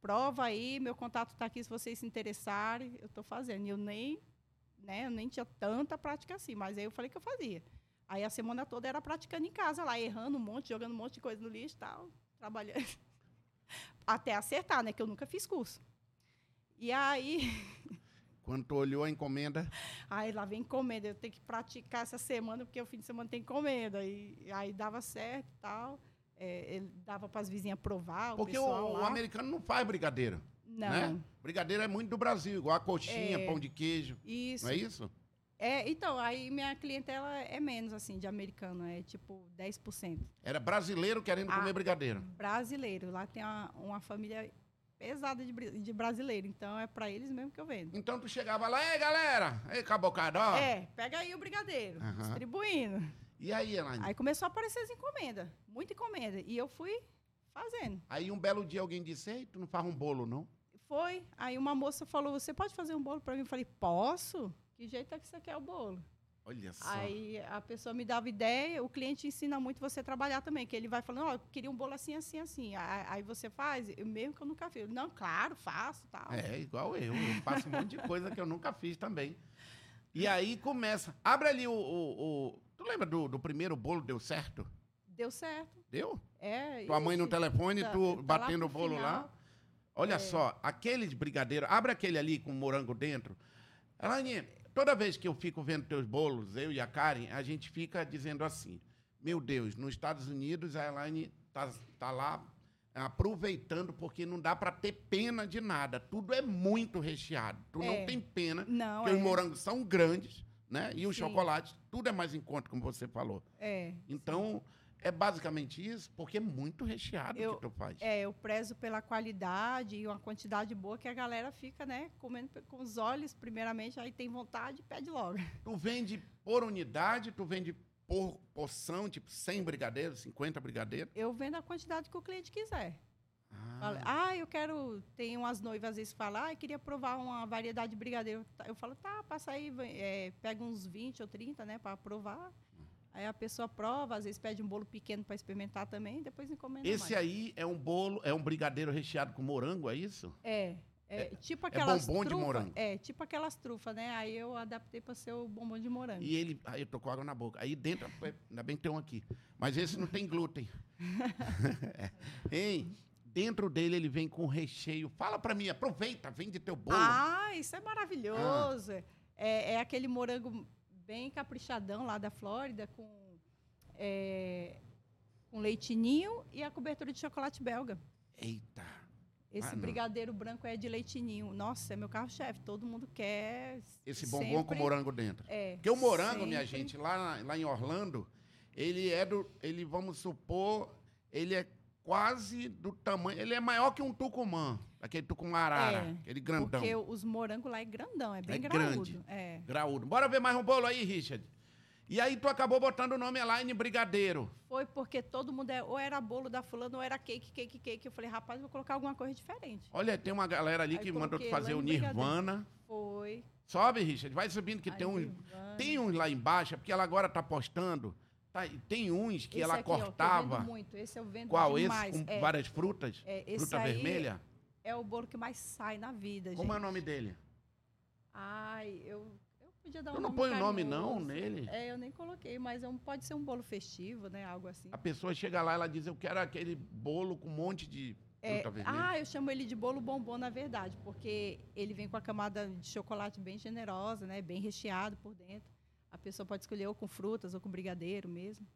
Prova aí, meu contato tá aqui se vocês se interessarem. Eu tô fazendo. E eu nem, né, eu nem tinha tanta prática assim, mas aí eu falei que eu fazia. Aí a semana toda era praticando em casa lá, errando um monte, jogando um monte de coisa no lixo e tal, trabalhando. Até acertar, né? Que eu nunca fiz curso. E aí, Quando tu olhou a encomenda, aí lá vem encomenda. Eu tenho que praticar essa semana, porque o fim de semana tem encomenda. E aí dava certo e tal. É, ele dava para as vizinhas provar, porque o, o americano não faz brigadeiro, Não, né? Brigadeiro é muito do Brasil, igual a coxinha, É. pão de queijo, isso. não é isso? É, então, aí minha clientela é menos, assim, de americano, é tipo 10%. Era brasileiro querendo Ah. comer brigadeiro. Brasileiro, lá tem uma, uma família pesada de, de brasileiro, então é para eles mesmo que eu vendo. Então tu chegava lá, ei galera, ei cabocadó. É, pega aí o brigadeiro, Aham. distribuindo. E aí, Elaine? Aí começou a aparecer as encomendas, muita encomenda, e eu fui fazendo. Aí um belo dia alguém disse, ei, tu não faz um bolo, não? Foi. Aí uma moça falou: Você pode fazer um bolo para mim? Eu falei: Posso? Que jeito é que você quer o bolo? Olha só. Aí a pessoa me dava ideia, o cliente ensina muito você a trabalhar também, que ele vai falando, ó, eu queria um bolo assim, assim, assim. Aí, você faz, eu, mesmo que eu nunca fiz. Não, claro, faço, tal. É, igual eu. Eu faço um monte de coisa que eu nunca fiz também. E aí começa. Abre ali o. o- o- Tu lembra do, do primeiro bolo? Deu certo? Deu certo. Deu? É, Tua mãe no telefone, tá- tu tá lá batendo o bolo lá. final. Olha É. só, aqueles brigadeiros. Abre aquele ali com morango dentro. Elaine, toda vez que eu fico vendo teus bolos, eu e a Karen, a gente fica dizendo assim: Meu Deus, nos Estados Unidos a Elaine tá, tá lá aproveitando porque não dá para ter pena de nada. Tudo é muito recheado. Tu não É. tem pena, Não, porque é. os morangos são grandes, né? E os Sim. chocolates, tudo é mais em conta, como você falou. É. Então, é basicamente isso, porque é muito recheado Eu- que tu faz. É, eu prezo pela qualidade e uma quantidade boa que a galera fica, né, comendo com os olhos, primeiramente, aí tem vontade e pede logo. Tu vende por unidade, tu vende por porção, tipo 100 brigadeiros, 50 brigadeiros. Eu vendo a quantidade que o cliente quiser. Ah, Fala, ah, eu quero. Tem umas noivas às vezes que falam, ah, eu queria provar uma variedade de brigadeiro. Eu falo, tá, passa aí, é, pega uns 20 ou 30, né, para provar. Aí a pessoa prova, às vezes pede um bolo pequeno para experimentar também, depois encomenda Esse mais. aí é um bolo, é um brigadeiro recheado com morango, é isso? É. É, tipo aquelas bombom de trufa- morango. É, tipo aquelas trufas, né? Aí eu adaptei para ser o bombom de morango. E ele. Aí eu tô com água na boca. Aí dentro, é, ainda bem que tem um aqui. Mas esse não tem glúten. É. Hein? Dentro dele ele vem com recheio. Fala pra mim, aproveita, vende teu bolo. Ah, isso é maravilhoso. É, é aquele morango bem caprichadão lá da Flórida, com, é, com leitinho e a cobertura de chocolate belga. Eita. Esse Ah, brigadeiro branco é de leitinho. Nossa, é meu carro-chefe. Todo mundo quer. Esse bombom com sempre- morango dentro. É, Porque o morango, minha sempre- gente, lá, lá em Orlando, ele é do. Ele, vamos supor, ele é quase do tamanho. Ele é maior que um tucumã. Aquele tucumã arara, É, aquele grandão. Porque os morangos lá é grandão, é bem É graúdo. grande. É. Graúdo. Bora ver mais um bolo aí, Richard. E aí tu acabou botando o nome Elaine Brigadeiro. Foi porque todo mundo é, ou era bolo da fulana ou era cake, cake, cake. Eu falei, rapaz, vou colocar alguma coisa diferente. Olha, tem uma galera ali Aí que mandou tu fazer o Elaine Brigadeiro. Nirvana. Foi. Sobe, Richard. Vai subindo que Aí tem uns. Nirvana. Tem uns lá embaixo, é porque ela agora tá postando. Tá, tem uns que Esse ela aqui, ó, que cortava. muito. Esse eu vendo Qual? demais. Esse com é, várias frutas? é, esse Fruta vermelha? É o bolo que mais sai na vida, Como é o gente. nome dele? Ai, eu, eu podia dar um Tu não nome põe o nome não nele? É, eu nem coloquei, mas é um, pode ser um bolo festivo, né? Algo assim. A pessoa chega lá, ela diz, eu quero aquele bolo com um monte de É, fruta vermelha. ah, eu chamo ele de bolo bombom, na verdade, porque ele vem com a camada de chocolate bem generosa, né? Bem recheado por dentro. A pessoa pode escolher ou com frutas ou com brigadeiro mesmo.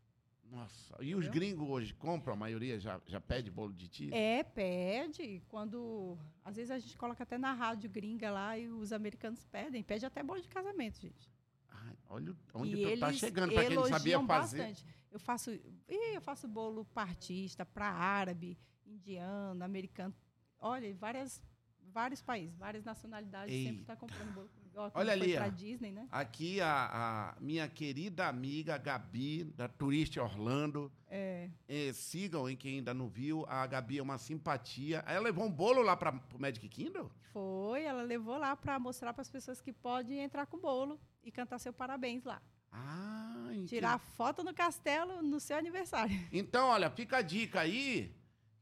Nossa, e os gringos hoje compram, a maioria já, já pede bolo de ti? É, pede. Quando. Às vezes a gente coloca até na rádio gringa lá e os americanos pedem. Pede até bolo de casamento, gente. Ai, olha onde e tu tá eles chegando, pra quem não sabia fazer. bastante. Eu faço, eu faço bolo para artista, para árabe, indiano, americano. Olha, várias, vários países, várias nacionalidades sempre tá comprando bolo. Ó, Olha ali. Disney, né? Aqui a, a minha querida amiga Gabi, da Turista Orlando. É, Eh, sigam, em quem ainda não viu. A Gabi é uma simpatia. Ela levou um bolo lá para o Magic Kingdom? foi, ela levou lá para mostrar para as pessoas que podem entrar com bolo e cantar seu parabéns lá. Ah, entendi. Tirar foto no castelo no seu aniversário. Então, olha, fica a dica aí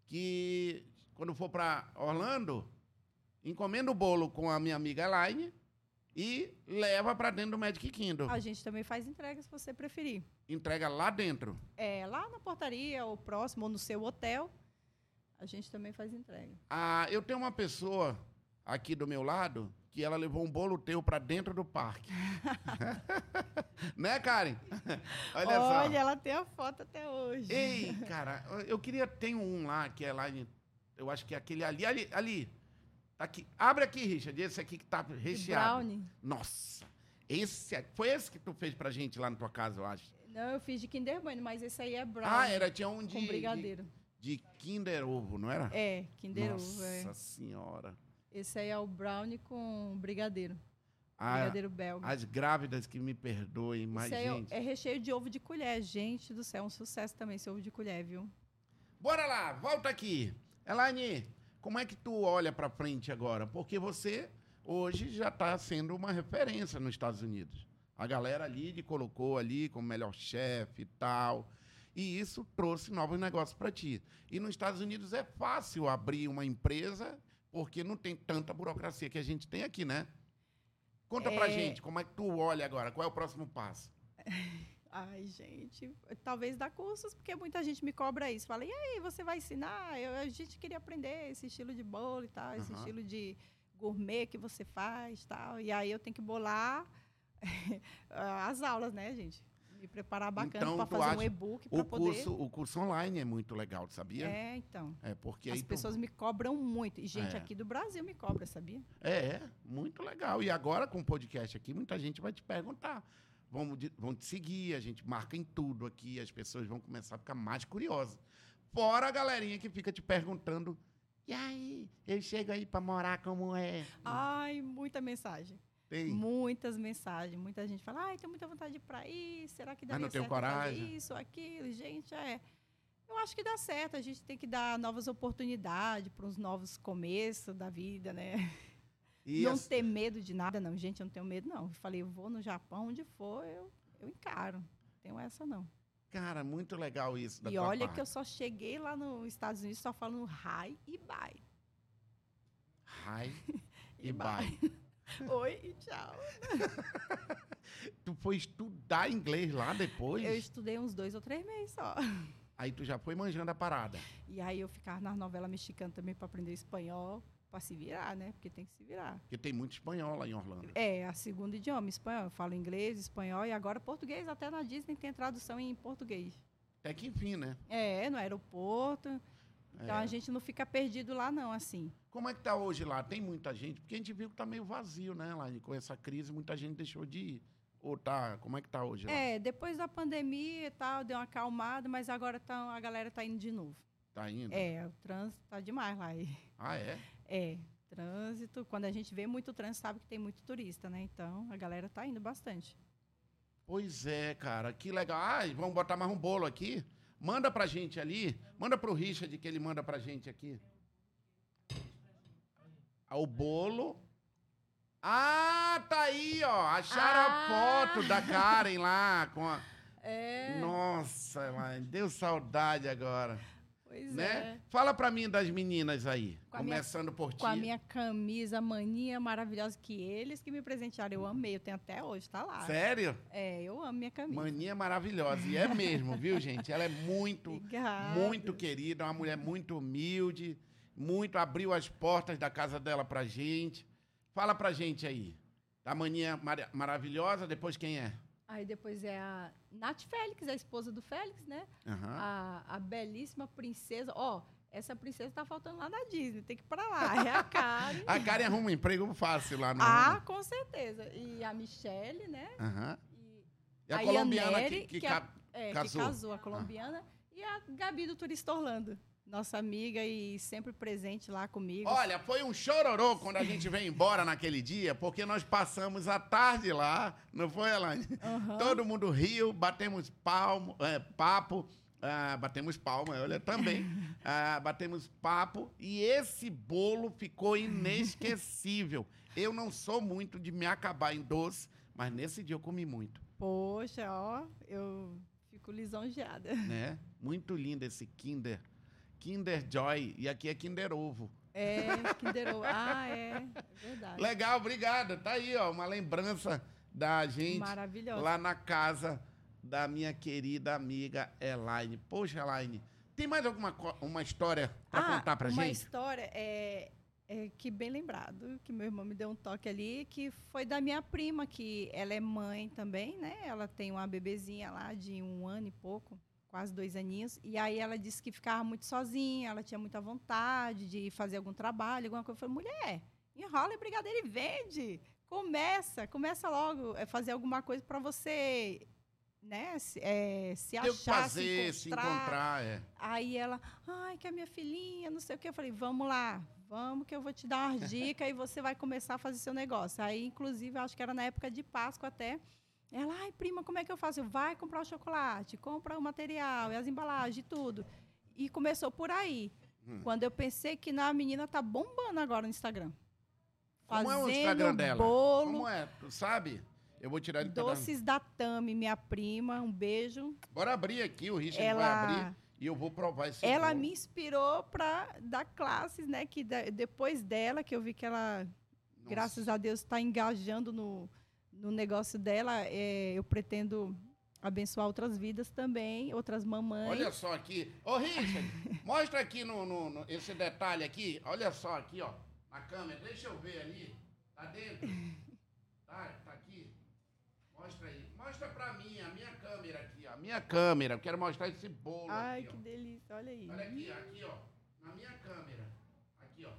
que quando for para Orlando, encomenda o bolo com a minha amiga Elaine e leva para dentro do Magic Kingdom. A gente também faz entrega se você preferir. Entrega lá dentro. É, lá na portaria, ou próximo, ou no seu hotel, a gente também faz entrega. Ah, eu tenho uma pessoa aqui do meu lado que ela levou um bolo teu para dentro do parque. né, Karen? Olha, Olha, só. ela tem a foto até hoje. Ei, cara, eu queria tem um lá que é lá em, eu acho que é aquele ali, ali, ali. Tá aqui. Abre aqui, Richard, esse aqui que tá recheado. brownie. Nossa. Esse é- foi esse que tu fez pra gente lá na tua casa, eu acho. Não, eu fiz de Kinder Bueno, mas esse aí é brownie. Ah, era tinha um de com brigadeiro. De, de Kinder Ovo, não era? É, Kinder Nossa Ovo. É. senhora. Esse aí é o brownie com brigadeiro. Ah, brigadeiro belga. as grávidas que me perdoem, mas é- gente. é recheio de ovo de colher. Gente do céu, um sucesso também esse ovo de colher, viu? Bora lá, volta aqui. Elaine, Como é que tu olha para frente agora? Porque você hoje já está sendo uma referência nos Estados Unidos. A galera ali te colocou ali como melhor chefe e tal. E isso trouxe novos negócios para ti. E nos Estados Unidos é fácil abrir uma empresa porque não tem tanta burocracia que a gente tem aqui, né? Conta é... pra gente, como é que tu olha agora? Qual é o próximo passo? Ai, gente, talvez dar cursos, porque muita gente me cobra isso. Fala, e aí, você vai ensinar? Eu, a gente queria aprender esse estilo de bolo e tal, esse estilo de gourmet que você faz tal. E aí eu tenho que bolar as aulas, né, gente? Me preparar bacana então, para fazer um e-book para poder. Curso, o curso online é muito legal, sabia? É, então. É porque as pessoas tu... me cobram muito e gente é. aqui do Brasil me cobra, sabia? É, muito legal. E agora com o podcast aqui, muita gente vai te perguntar vão, vão te seguir, a gente marca em tudo aqui, as pessoas vão começar a ficar mais curiosas. Fora a galerinha que fica te perguntando, e aí, eu chego aí para morar como é? Ai, muita mensagem. Tem. Muitas mensagens, muita gente fala, ai, tenho muita vontade de ir para aí, será que dá Mas não tenho coragem. isso, aquilo, gente, é. Eu acho que dá certo, a gente tem que dar novas oportunidades para os novos começos da vida, né? E não as... ter medo de nada, não. Gente, eu não tenho medo, não. Eu falei, eu vou no Japão, onde for, eu, eu encaro. Não tenho essa, não. Cara, muito legal isso. e olha parte. que eu só cheguei lá nos Estados Unidos só falando hi e bye. Hi e bye. Oi e tchau. tu foi estudar inglês lá depois? Eu estudei uns dois ou três meses só. Aí tu já foi manjando a parada. E aí eu ficava nas novelas mexicanas também para aprender espanhol para se virar, né? Porque tem que se virar. Porque tem muito espanhol lá em Orlando. É, a segunda idioma, espanhol. Eu falo inglês, espanhol e agora português. Até na Disney tem tradução em português. É que enfim, né? É, no aeroporto. Então é. a gente não fica perdido lá, não, assim. Como é que tá hoje lá? Tem muita gente? Porque a gente viu que tá meio vazio, né? Lá com essa crise, muita gente deixou de ir. Ou tá, como é que tá hoje lá? É, depois da pandemia e tal, deu uma acalmada, mas agora tá, a galera tá indo de novo. Tá indo? É, o trânsito tá demais lá. Ah, é? É, trânsito. Quando a gente vê muito trânsito, sabe que tem muito turista, né? Então, a galera tá indo bastante. Pois é, cara, que legal. Ah, vamos botar mais um bolo aqui. Manda pra gente ali. Manda pro Richard que ele manda pra gente aqui. Ah, o bolo. Ah, tá aí, ó. Acharam ah. a foto da Karen lá com a. É. Nossa, mãe, deu saudade agora. Pois né? é. Fala para mim das meninas aí, com começando minha, por ti. Com a minha camisa maninha maravilhosa que eles que me presentearam. Eu amei, eu tenho até hoje, tá lá. Sério? É, eu amo minha camisa. Maninha maravilhosa. E é mesmo, viu, gente? Ela é muito, Obrigada. muito querida, uma mulher muito humilde, muito abriu as portas da casa dela pra gente. Fala pra gente aí. A maninha mar maravilhosa, depois quem é? Aí depois é a Nath Félix, a esposa do Félix, né? Uhum. A, a belíssima princesa. Ó, oh, essa princesa tá faltando lá na Disney, tem que ir pra lá. É a Karen. a Karen arruma um emprego fácil lá no. Ah, com certeza. E a Michelle, né? Uhum. E, e a, a colombiana que, que, que, a, é, casou. que casou, a colombiana. Ah. E a Gabi do Turista Orlando nossa amiga e sempre presente lá comigo. Olha, foi um chororô quando a gente veio embora naquele dia, porque nós passamos a tarde lá, não foi, Elaine? Uhum. Todo mundo riu, batemos palmo, é, papo, ah, batemos palma, olha, também. Ah, batemos papo e esse bolo ficou inesquecível. Eu não sou muito de me acabar em doce, mas nesse dia eu comi muito. Poxa, ó, eu fico lisonjeada. Né? Muito lindo esse Kinder Kinder Joy e aqui é Kinder Ovo. É, Kinder Ovo. Ah, é, é verdade. Legal, obrigado. Tá aí, ó, uma lembrança da gente lá na casa da minha querida amiga Elaine. Poxa, Elaine, tem mais alguma uma história para ah, contar pra uma gente? Uma história é, é, que bem lembrado, que meu irmão me deu um toque ali, que foi da minha prima, que ela é mãe também, né? Ela tem uma bebezinha lá de um ano e pouco quase dois aninhos. E aí ela disse que ficava muito sozinha, ela tinha muita vontade de fazer algum trabalho, alguma coisa. Eu falei, mulher, enrola em brigadeiro e vende. Começa, começa logo a fazer alguma coisa para você né, se, é, se achar, fazer, se encontrar. se encontrar. É. Aí ela, ai, que a minha filhinha, não sei o que. Eu falei, vamos lá, vamos que eu vou te dar umas dicas e você vai começar a fazer seu negócio. Aí, inclusive, acho que era na época de Páscoa até, ela, ai, prima, como é que eu faço? Vai comprar o chocolate, compra o material, as embalagens, tudo. E começou por aí. Hum. Quando eu pensei que não, a menina tá bombando agora no Instagram. Como é o Instagram dela? bolo, Como é? Tu sabe? Eu vou tirar de cada... doces da Tami, minha prima, um beijo. Bora abrir aqui, o Richard Ela- vai abrir e eu vou provar esse Ela bolo. me inspirou para dar classes, né? Que depois dela, que eu vi que ela, Nossa. graças a Deus, está engajando no, no negócio dela, é, eu pretendo abençoar outras vidas também, outras mamães. Olha só aqui. Ô, Richard, mostra aqui no, no- no- esse detalhe aqui. Olha só aqui, ó. Na câmera. Deixa eu ver ali. Tá dentro? Tá, tá aqui? Mostra aí. Mostra pra mim, a minha câmera aqui, ó. A minha câmera. Eu quero mostrar esse bolo Ai, aqui, que ó. delícia, olha aí. Olha aqui, aqui, ó. Na minha câmera. Aqui, ó.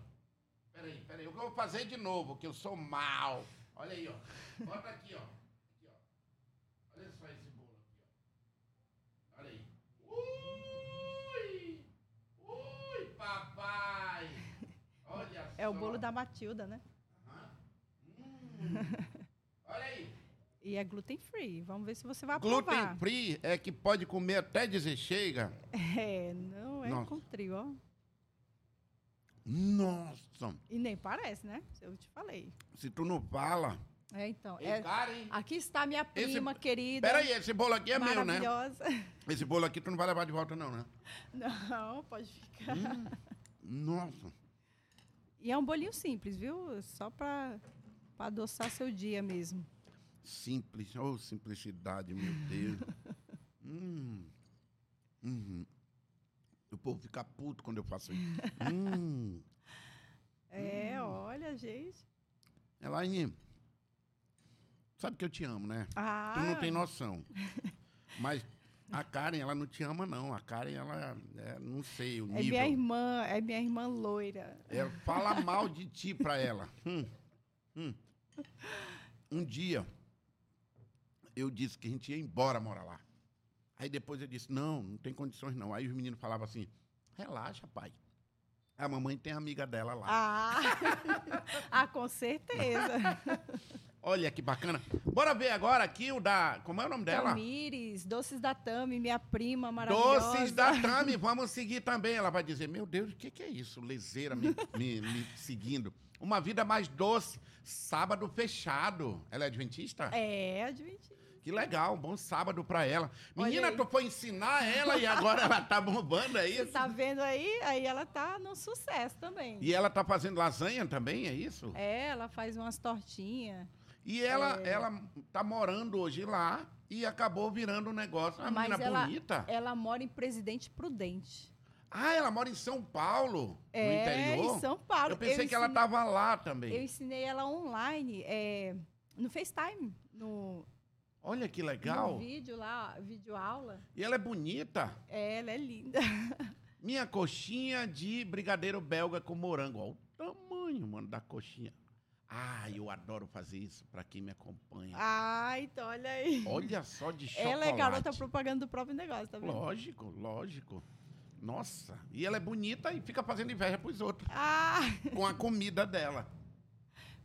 Peraí, peraí. Eu vou fazer de novo, que eu sou mal. Olha aí, ó. Bota aqui, ó. Aqui, ó. Olha só esse bolo aqui, ó. Olha aí. Ui! Ui, papai! Olha É o só. bolo da Matilda, né? Aham. Hum. Olha aí. E é gluten free. Vamos ver se você vai Gluten aprovar. free é que pode comer até dizer chega. É, não é Nossa. com trio, ó. Nossa! E nem parece, né? Eu te falei. Se tu não fala. É, então. É É, aqui está minha Esse- prima querida. Peraí, esse bolo aqui é meu, né? maravilhosa. Esse bolo aqui tu não vai levar de volta, não, né? Não, pode ficar. Hum, nossa. E é um bolinho simples, viu? Só para adoçar seu dia mesmo. Simples. Oh, simplicidade, meu Deus. hum. Uhum. O povo fica puto quando eu faço isso. hum. É, olha, gente. Elaine, sabe que eu te amo, né? Ah, Tu não tem noção. Mas a Karen, ela não te ama, não. A Karen, ela, é, não sei, o é nível. minha irmã, é minha irmã loira. É, fala mal de ti pra ela. Hum, hum. Um dia, eu disse que a gente ia embora morar lá. Aí depois eu disse, não, não tem condições não. Aí os meninos falavam assim, relaxa, pai. A mamãe tem amiga dela lá. Ah, ah com certeza. Olha que bacana. Bora ver agora aqui o da... Como é o nome dela? Tamires, Doces da Tami, minha prima maravilhosa. Doces da Tami, vamos seguir também. Ela vai dizer, meu Deus, o que, que é isso? Lezeira me, me- me seguindo. Uma vida mais doce. Sábado fechado. Ela é adventista? É, admiti. Que legal, um bom sábado pra ela. Menina, aí. tu foi ensinar ela e agora ela tá bombando é Você isso? tá vendo aí? Aí ela tá no sucesso também. E ela tá fazendo lasanha também, é isso? É, ela faz umas tortinhas. E ela, É. ela tá morando hoje lá e acabou virando um negócio. Uma Mas menina ela- bonita. Ela mora em Presidente Prudente. Ah, ela mora em São Paulo, no é, interior? em São Paulo. Eu pensei que ela tava lá também. Eu ensinei ela online, é, no FaceTime, no, Olha que no legal. vídeo lá, vídeo aula. E ela é bonita. É, ela é linda. Minha coxinha de brigadeiro belga com morango. Olha o tamanho, mano, da coxinha. Ah, eu adoro fazer isso pra quem me acompanha. Ah, então olha aí. Olha só de chocolate. Ela é garota propaganda do próprio negócio, tá vendo? Lógico, lógico. Nossa, e ela é bonita e fica fazendo inveja pros outros Ah, com a comida dela.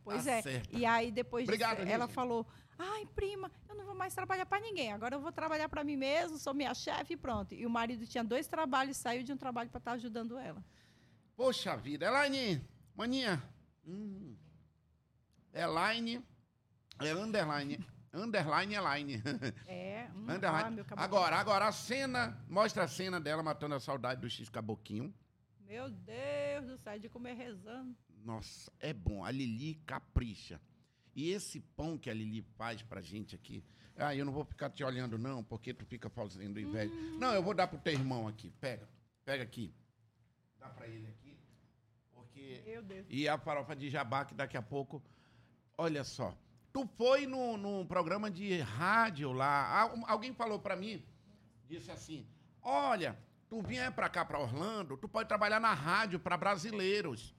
pois Tá é. E aí depois disso, Obrigado, ela Lígia. falou: "Ai, prima, eu não vou mais trabalhar pra ninguém. Agora eu vou trabalhar pra mim mesmo, sou minha chefe e pronto". E o marido tinha dois trabalhos, saiu de um trabalho pra estar ajudando ela. Poxa vida, Elaine, maninha. Hum. Elaine, é underline, underline, Elaine. É, hum, underline. ah, agora, agora a cena, mostra a cena dela matando a saudade do X Caboquinho. Meu Deus do céu, de comer rezando. Nossa, é bom. A Lili capricha. E esse pão que a Lili faz pra gente aqui. Ah, eu não vou ficar te olhando, não, porque tu fica fazendo inveja. Não, eu vou dar pro teu irmão aqui. Pega. Pega aqui. Dá pra ele aqui. Porque. Meu Deus. E a farofa de jabá, que daqui a pouco. Olha só. Tu foi no, num programa de rádio lá. Alguém falou pra mim, disse assim: Olha, tu vier pra cá, pra Orlando, tu pode trabalhar na rádio pra brasileiros.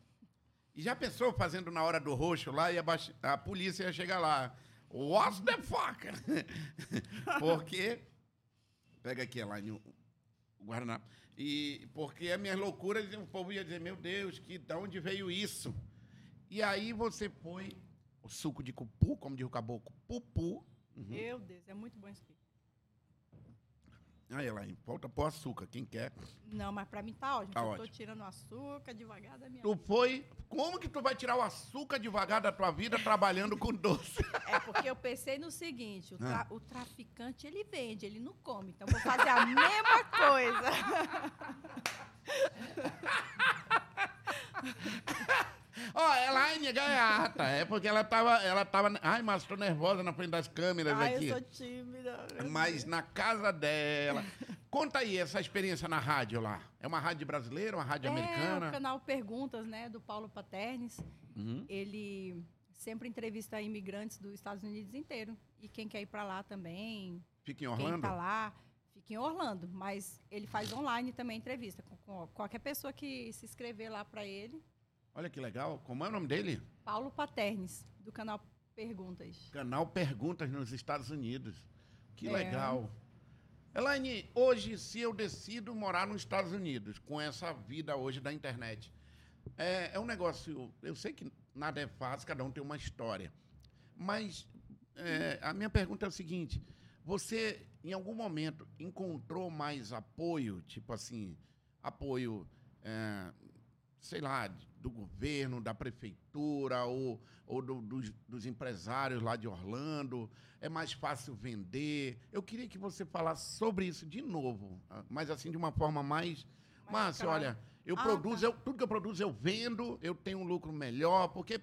E já pensou fazendo na hora do roxo lá e a, polícia ia chegar lá. What's the fuck? porque. Pega aqui, Elaine, o Guaraná. E porque as minhas loucuras, o povo ia dizer, meu Deus, que de onde veio isso? E aí você foi o suco de cupu, como diz o caboclo, pupu. Uhum. Meu Deus, é muito bom isso aqui. Aí, Elaine, volta pro açúcar, quem quer. Não, mas pra mim tá ótimo. Tá eu tô ótimo. tirando o açúcar devagar da minha Tu foi. Como que tu vai tirar o açúcar devagar da tua vida trabalhando com doce? É porque eu pensei no seguinte, o, Ah. tra- o traficante ele vende, ele não come. Então vou fazer a mesma coisa. Ó, Elaine é gaiata. É porque ela tava. Ela tava. Ai, mas tô nervosa na frente das câmeras Ai, aqui. eu sou tímida. Mas na casa dela. Conta aí essa experiência na rádio lá. É uma rádio brasileira, uma rádio É, americana? o canal Perguntas, né, do Paulo Paternes. Uhum. Ele sempre entrevista imigrantes dos Estados Unidos inteiro. E quem quer ir para lá também, Fica em quem Orlando? tá lá, fica em Orlando. Mas ele faz online também entrevista com, com qualquer pessoa que se inscrever lá para ele. Olha que legal. Como é o nome dele? Paulo Paternes, do canal Perguntas. Canal Perguntas nos Estados Unidos. Que É. legal. Elaine, hoje, se eu decido morar nos Estados Unidos, com essa vida hoje da internet, é, é um negócio. Eu sei que nada é fácil, cada um tem uma história. Mas é, a minha pergunta é o seguinte: você, em algum momento, encontrou mais apoio, tipo assim, apoio, é, sei lá, do governo, da prefeitura ou, ou do- dos, dos empresários lá de Orlando? É mais fácil vender? Eu queria que você falasse sobre isso de novo, ah, mas assim, de uma forma mais. Mais Márcio, olha, eu Ah, produzo, tá. eu- tudo que eu produzo eu vendo, eu tenho um lucro melhor, porque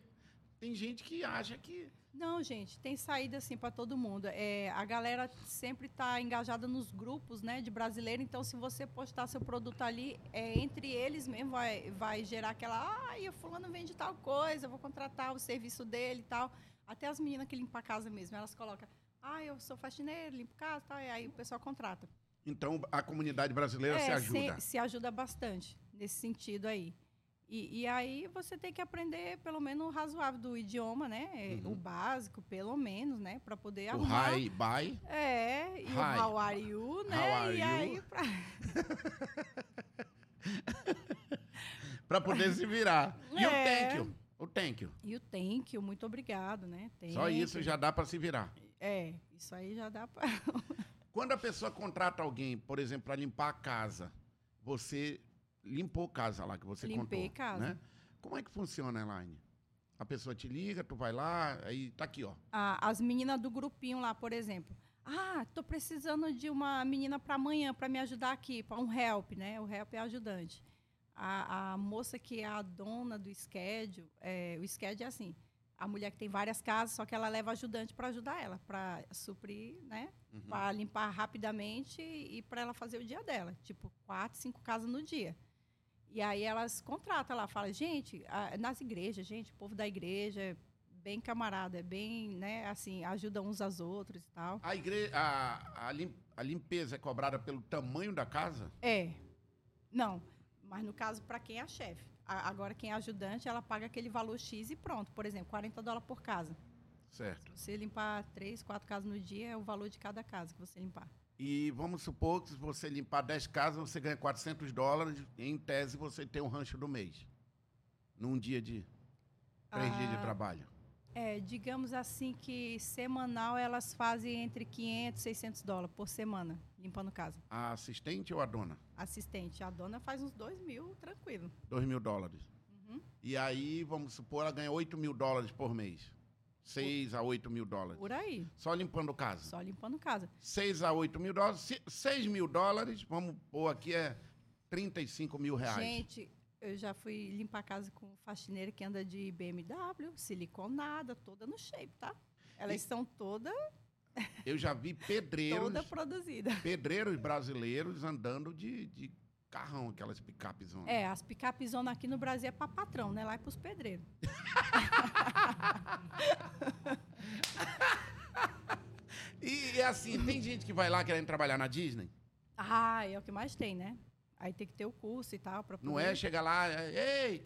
tem gente que acha que. Não, gente, tem saída assim para todo mundo. É, a galera sempre está engajada nos grupos, né, de brasileiro. Então, se você postar seu produto ali, é, entre eles mesmo vai, vai gerar aquela, ah, o fulano vende tal coisa, eu vou contratar o serviço dele e tal. Até as meninas que limpam a casa mesmo, elas colocam, ah, eu sou faxineira, limpo casa, tal, e aí o pessoal contrata. Então a comunidade brasileira se É, ajuda. Se, ajuda bastante nesse sentido aí. E, e aí você tem que aprender pelo menos o razoável do idioma, né? É, Uhum. O básico, pelo menos, né? Para poder O arrumar. hi, bye. É, e Hi. o how are you, né? How are e you? aí pra... Pra poder se virar. E o É. thank you? O thank you. E o thank you, muito obrigado, né? Só Thank isso you. já dá pra se virar. É, isso aí já dá para Quando a pessoa contrata alguém, por exemplo, para limpar a casa, você limpou casa lá que você Limpei contou, casa. né? Como é que funciona, Elaine? A pessoa te liga, tu vai lá, aí tá aqui, ó. Ah, as meninas do grupinho lá, por exemplo. Ah, tô precisando de uma menina para amanhã para me ajudar aqui, para um help, né? O help é ajudante. A, a moça que é a dona do schedule, é, o schedule é assim, a mulher que tem várias casas, só que ela leva ajudante para ajudar ela, para suprir, né? Uhum. Para limpar rapidamente e para ela fazer o dia dela, tipo quatro, cinco casas no dia. E aí elas contratam lá, falam, gente, nas igrejas, gente, o povo da igreja é bem camarada, é bem, né, assim, ajuda uns aos outros e tal. A, igre... a, a, lim- a limpeza é cobrada pelo tamanho da casa? É. Não, mas no caso, para quem é a chefe. Agora, quem é ajudante, ela paga aquele valor X e pronto. Por exemplo, 40 dólares por casa. Certo. Se você limpar três, quatro casas no dia, é o valor de cada casa que você limpar. E vamos supor que se você limpar 10 casas, você ganha 400 dólares. Em tese, você tem um rancho do mês. Num dia de... Três dias de Ah, trabalho. É, digamos assim que semanal elas fazem entre 500 e 600 dólares por semana, limpando casa. A assistente ou a dona? Assistente, a dona faz uns 2 mil, tranquilo. 2 mil dólares. Uhum. E aí, vamos supor, ela ganha 8 mil dólares por mês. 6 a 8 mil dólares. Por aí, Só limpando casa. só limpando casa. 6 a 8 mil dólares. Se- 6 mil dólares, vamos pôr aqui, é 35 mil reais. Gente, eu já fui limpar a casa com faxineira que anda de BMW, siliconada, toda no shape, tá? Elas E- são toda, Eu já vi pedreiros, toda produzida. pedreiros brasileiros andando de, de carrão, aquelas picapes. É, as picapes zona aqui no Brasil é para patrão, né? Lá é para os pedreiros. E, e assim, tem gente que vai lá querendo trabalhar na Disney? Ah, é o que mais tem, né? Aí tem que ter o curso e tal para Não é chegar lá, ei,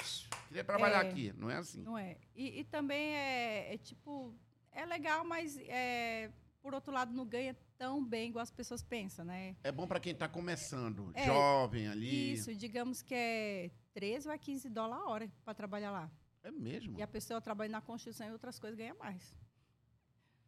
queria trabalhar É. aqui. Não é assim. Não é. E, e também é, é tipo, é legal, mas é, por outro lado não ganha tão bem igual as pessoas pensam, né? É bom para quem está começando, É, jovem ali. Isso, digamos que é 13 ou é 15 dólares a hora para trabalhar lá. É mesmo? E a pessoa trabalha na construção e outras coisas ganha mais.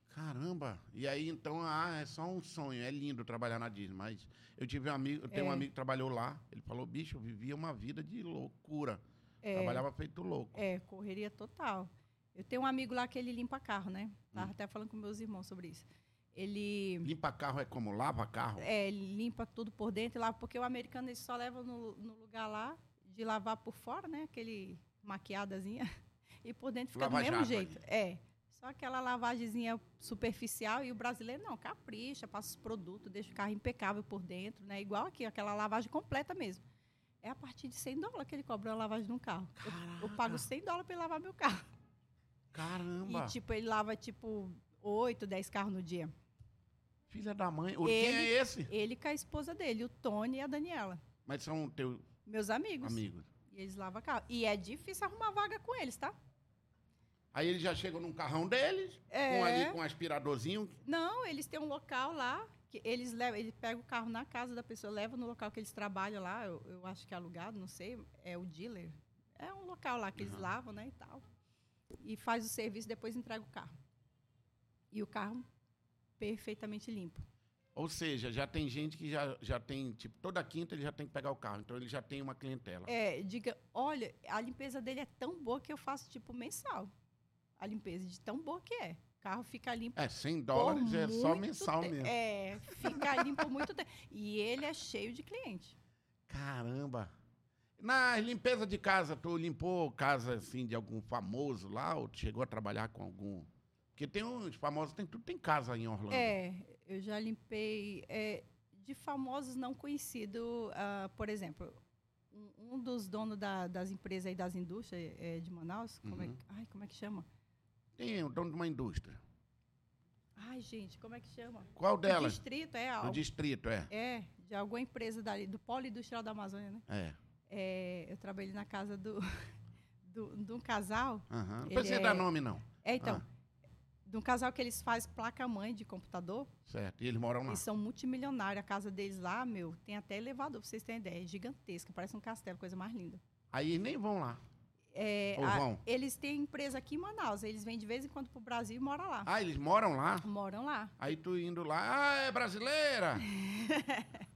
Caramba! E aí, então, ah, é só um sonho. É lindo trabalhar na Disney, mas eu tive um amigo, eu tenho um É. amigo que trabalhou lá. Ele falou, bicho, eu vivia uma vida de loucura. É, Trabalhava feito louco. é, correria total. Eu tenho um amigo lá que ele limpa carro, né? Tava Hum. até falando com meus irmãos sobre isso. Ele Limpa carro é como lava carro? é, ele limpa tudo por dentro e lava, porque o americano ele só leva no, no lugar lá de lavar por fora, né? Aquele maquiadazinha. E por dentro fica Lava do mesmo jeito. É. Só aquela lavagemzinha superficial e o brasileiro não, capricha, passa os produtos, deixa o carro impecável por dentro, né? Igual aqui, aquela lavagem completa mesmo. É a partir de 100 dólares que ele cobra a lavagem de um carro. Eu, eu pago 100 dólares para lavar meu carro. Caramba! E, tipo, ele lava, tipo, 8, 10 carros no dia. Filha da mãe. O, Ele- Quem é esse? Ele com a esposa dele, o Tony e a Daniela. Mas são teus Meus amigos. amigos. E eles lavam carro. E é difícil arrumar vaga com eles, tá? Aí eles já chegam num carrão deles, É. com ali com um aspiradorzinho. Não, eles têm um local lá que eles levam, ele pega o carro na casa da pessoa, leva no local que eles trabalham lá, eu, eu acho que é alugado, não sei, é o dealer. É um local lá que eles Aham. lavam, né, e tal. E faz o serviço, depois entrega o carro. E o carro perfeitamente limpo. Ou seja, já tem gente que já, já tem, tipo, toda quinta ele já tem que pegar o carro. Então ele já tem uma clientela. É, diga, olha, a limpeza dele é tão boa que eu faço tipo mensal. A limpeza de tão boa que é. O carro fica limpo É, 100 por dólares é só mensal mesmo. É, fica limpo muito tempo. E ele é cheio de cliente. Caramba! Na limpeza de casa, tu limpou casa assim de algum famoso lá ou tu chegou a trabalhar com algum? Porque tem uns famosos, tem tudo tem casa em Orlando. É, eu já limpei é, de famosos não conhecidos, ah, por exemplo, um, um dos donos da- das empresas aí das indústrias é, de Manaus, como, é, Uhum. que- ai, como é que chama? Tem o dono de uma indústria. Ai, gente, como é que chama? Qual O delas? distrito, é, O distrito, é. é, de alguma empresa dali, do polo industrial da Amazônia, né? É. É, eu trabalhei na casa do, do, de um casal. Aham. Não precisa é- dar nome, não. É, então, Ah. de um casal que eles fazem placa-mãe de computador. Certo. E eles moram lá. Eles são multimilionários. A casa deles lá, meu, tem até elevador, pra vocês terem ideia. É gigantesca, parece um castelo, coisa mais linda. Aí nem vão lá. É, Ou a- vão? eles têm empresa aqui em Manaus. Eles vêm de vez em quando pro Brasil e moram lá. Ah, eles moram lá? Moram lá. Aí tu indo lá, ah, é brasileira?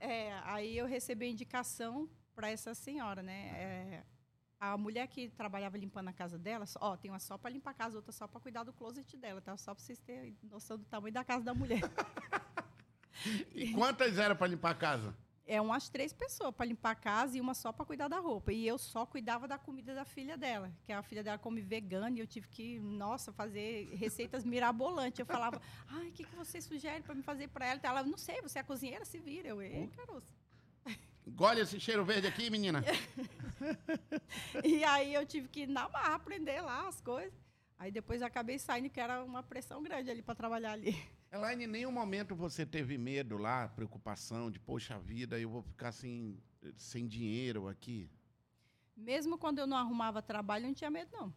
É, aí eu recebi a indicação para essa senhora, né? É, a mulher que trabalhava limpando a casa dela, ó, tem uma só para limpar a casa, outra só para cuidar do closet dela, tá? Só para vocês terem noção do tamanho da casa da mulher. E quantas eram pra limpar a casa? É umas três pessoas para limpar a casa e uma só para cuidar da roupa. E eu só cuidava da comida da filha dela, que a filha dela come vegana e eu tive que, nossa, fazer receitas mirabolantes. Eu falava, ai, o que, que você sugere para me fazer para ela? Ela, não sei, você é cozinheira, se vira. Eu, ei, caroço. Engole esse cheiro verde aqui, menina. E aí eu tive que ir na marra aprender lá as coisas. Aí depois eu acabei saindo, que era uma pressão grande ali para trabalhar ali. Elaine, em nenhum momento você teve medo lá, preocupação de, poxa vida, eu vou ficar sem, sem dinheiro aqui? Mesmo quando eu não arrumava trabalho, eu não tinha medo, não.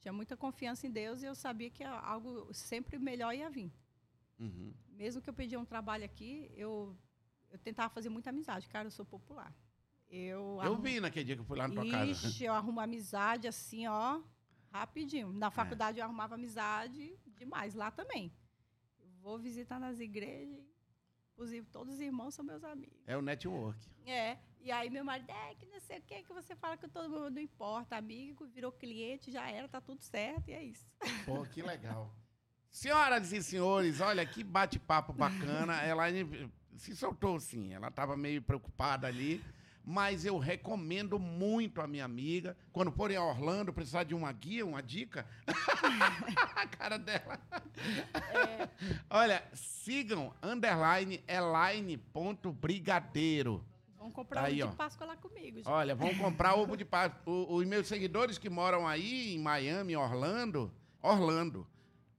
Tinha muita confiança em Deus e eu sabia que algo sempre melhor ia vir. Uhum. Mesmo que eu pedia um trabalho aqui, eu, eu tentava fazer muita amizade. Cara, eu sou popular. Eu, Eu arrumo- vi naquele dia que eu fui lá na tua casa. Ixi, eu arrumo amizade assim, ó, rapidinho. Na faculdade eu arrumava amizade demais, lá também. Eu vou visitar nas igrejas, inclusive todos os irmãos são meus amigos. É o network. É, e aí meu marido, é que não sei o que, que você fala que todo mundo não importa, amigo, virou cliente, já era, tá tudo certo, e é isso. Pô, que legal. Senhoras e senhores, olha que bate-papo bacana. Ela se soltou sim, ela estava meio preocupada ali. Mas eu recomendo muito a minha amiga. Quando forem a Orlando, precisar de uma guia, uma dica. a cara dela. Olha, sigam underline eline.brigadeiro. Vão comprar Tá aí, de ó. Páscoa lá comigo. gente. Olha, vão comprar ovo de Páscoa. O- Os meus seguidores que moram aí em Miami, Orlando, Orlando,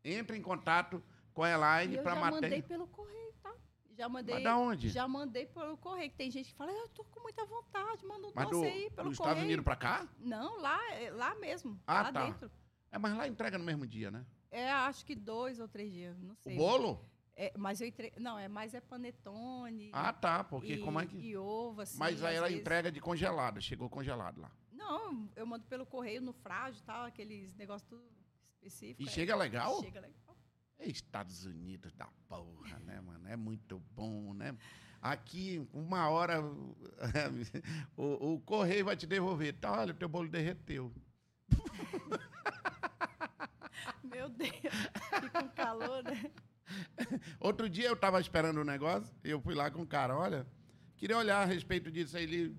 entre em contato com a Elaine eu para já matar. mandei pelo correio? Já mandei. Mas da onde? Já mandei pelo correio. que Tem gente que fala, eu tô com muita vontade, manda um Mas doce do, aí pelo dos correio. Estados Unidos para cá? Não, lá, é lá mesmo. Ah, lá tá. dentro. É, mas lá entrega no mesmo dia, né? É, acho que dois ou três dias, não O sei. bolo? É, mas eu entre... Não, é mais é panetone. Ah, tá. Porque e, como é que. E ovo, assim. Mas aí ela vezes. entrega de congelado, chegou congelado lá. Não, eu mando pelo correio, no frágil e tal, aqueles negócios tudo específicos. E é. chega legal? Chega legal. Estados Unidos da porra, né, mano? É muito bom, né? Aqui, uma hora, o, o correio vai te devolver. Tá, olha, o teu bolo derreteu. Meu Deus, e com calor, né? Outro dia eu tava esperando um negócio, e eu fui lá com o cara, olha, queria olhar a respeito disso aí, ele,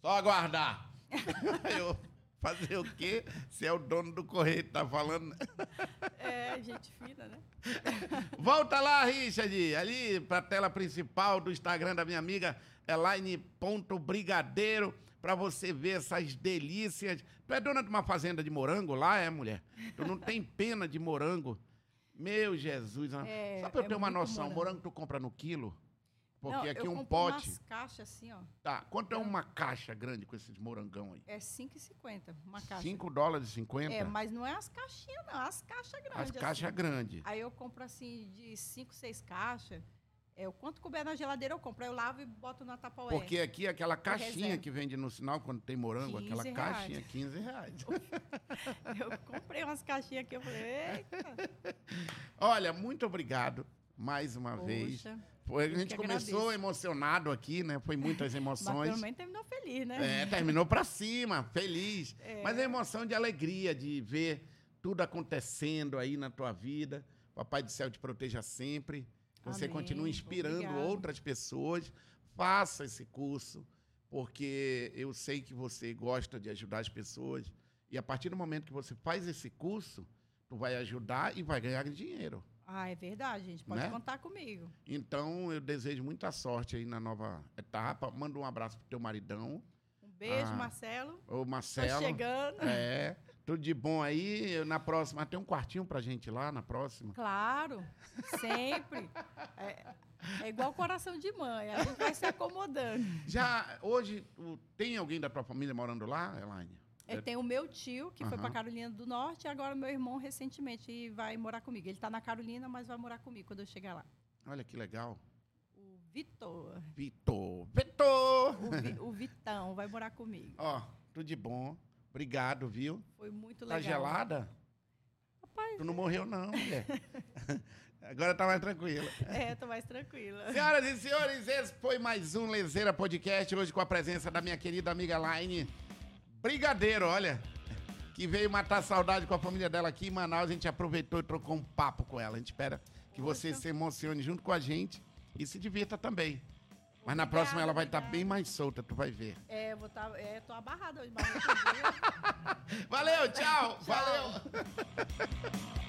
só aguardar. eu, fazer o quê? Se é o dono do correio que tá falando. É, gente fina, né? Volta lá, Richard, ali pra tela principal do Instagram da minha amiga Elaine.brigadeiro, pra você ver essas delícias. Tu é dona de uma fazenda de morango lá, é, mulher? Tu não tem pena de morango? Meu Jesus. É, Só pra eu é ter uma noção, morango. morango tu compra no quilo? Porque Não, aqui eu um pote... umas caixas assim, ó. Tá, quanto é uma caixa grande com esses morangão aí? É 5,50 uma caixa. 5 dólares e 50? É, mas não é as caixinhas, não. As caixas grandes. As caixas assim. grandes. Aí eu compro assim de 5, 6 caixas. É, o quanto couber na geladeira eu compro. Aí eu lavo e boto na Tupperware. Porque aqui aquela caixinha que vende no sinal quando tem morango, aquela 15 caixinha, reais. 15 reais. Eu comprei umas caixinhas aqui, eu falei, eita, Olha, muito obrigado mais uma vez. Foi, a gente começou agradeço. emocionado aqui, né? Foi muitas Mas emoções. pelo menos terminou feliz, né? É, terminou pra cima, feliz. É. Mas é emoção de alegria, de ver tudo acontecendo aí na tua vida. Papai do céu te proteja sempre. Você Amém. continue inspirando Obrigada. outras pessoas. Faça esse curso, porque eu sei que você gosta de ajudar as pessoas. E a partir do momento que você faz esse curso, tu vai ajudar e vai ganhar dinheiro. Ah, é verdade, gente. Pode Né? contar comigo. Então, eu desejo muita sorte aí na nova etapa. Manda um abraço pro teu maridão, Um beijo, Ah, Marcelo. o Tô Marcelo. chegando. É, tudo de bom aí. Na próxima, tem um quartinho pra gente lá, na próxima. Claro, sempre. É, é igual coração de mãe, a gente vai se acomodando. Já, hoje, tem alguém da tua família morando lá, Elaine? É, tem o meu tio, que foi Aham. para Carolina do Norte, e agora meu irmão recentemente vai morar comigo. Ele está na Carolina, mas vai morar comigo quando eu chegar lá. Olha que legal. O Vitor, Vitor. Vitor! o, Vi- o Vitão, vai morar comigo. Ó, tudo de bom. Obrigado, viu? Foi muito Tá legal. gelada? Rapaz, Tu não morreu, não, mulher. Agora tá mais tranquila. é, tô mais tranquila. Senhoras e senhores, esse foi mais um Lezeira Podcast, hoje com a presença da minha querida amiga Laine Brigadeiro, olha, que veio matar saudade com a família dela aqui em Manaus. A gente aproveitou e trocou um papo com ela. A gente espera que você Poxa. se emocione junto com a gente e se divirta também. Mas na próxima ela vai estar obrigada. bem mais solta, tu vai ver. É, eu vou tá, é, tô abarrada hoje, mas. Valeu, tchau. valeu.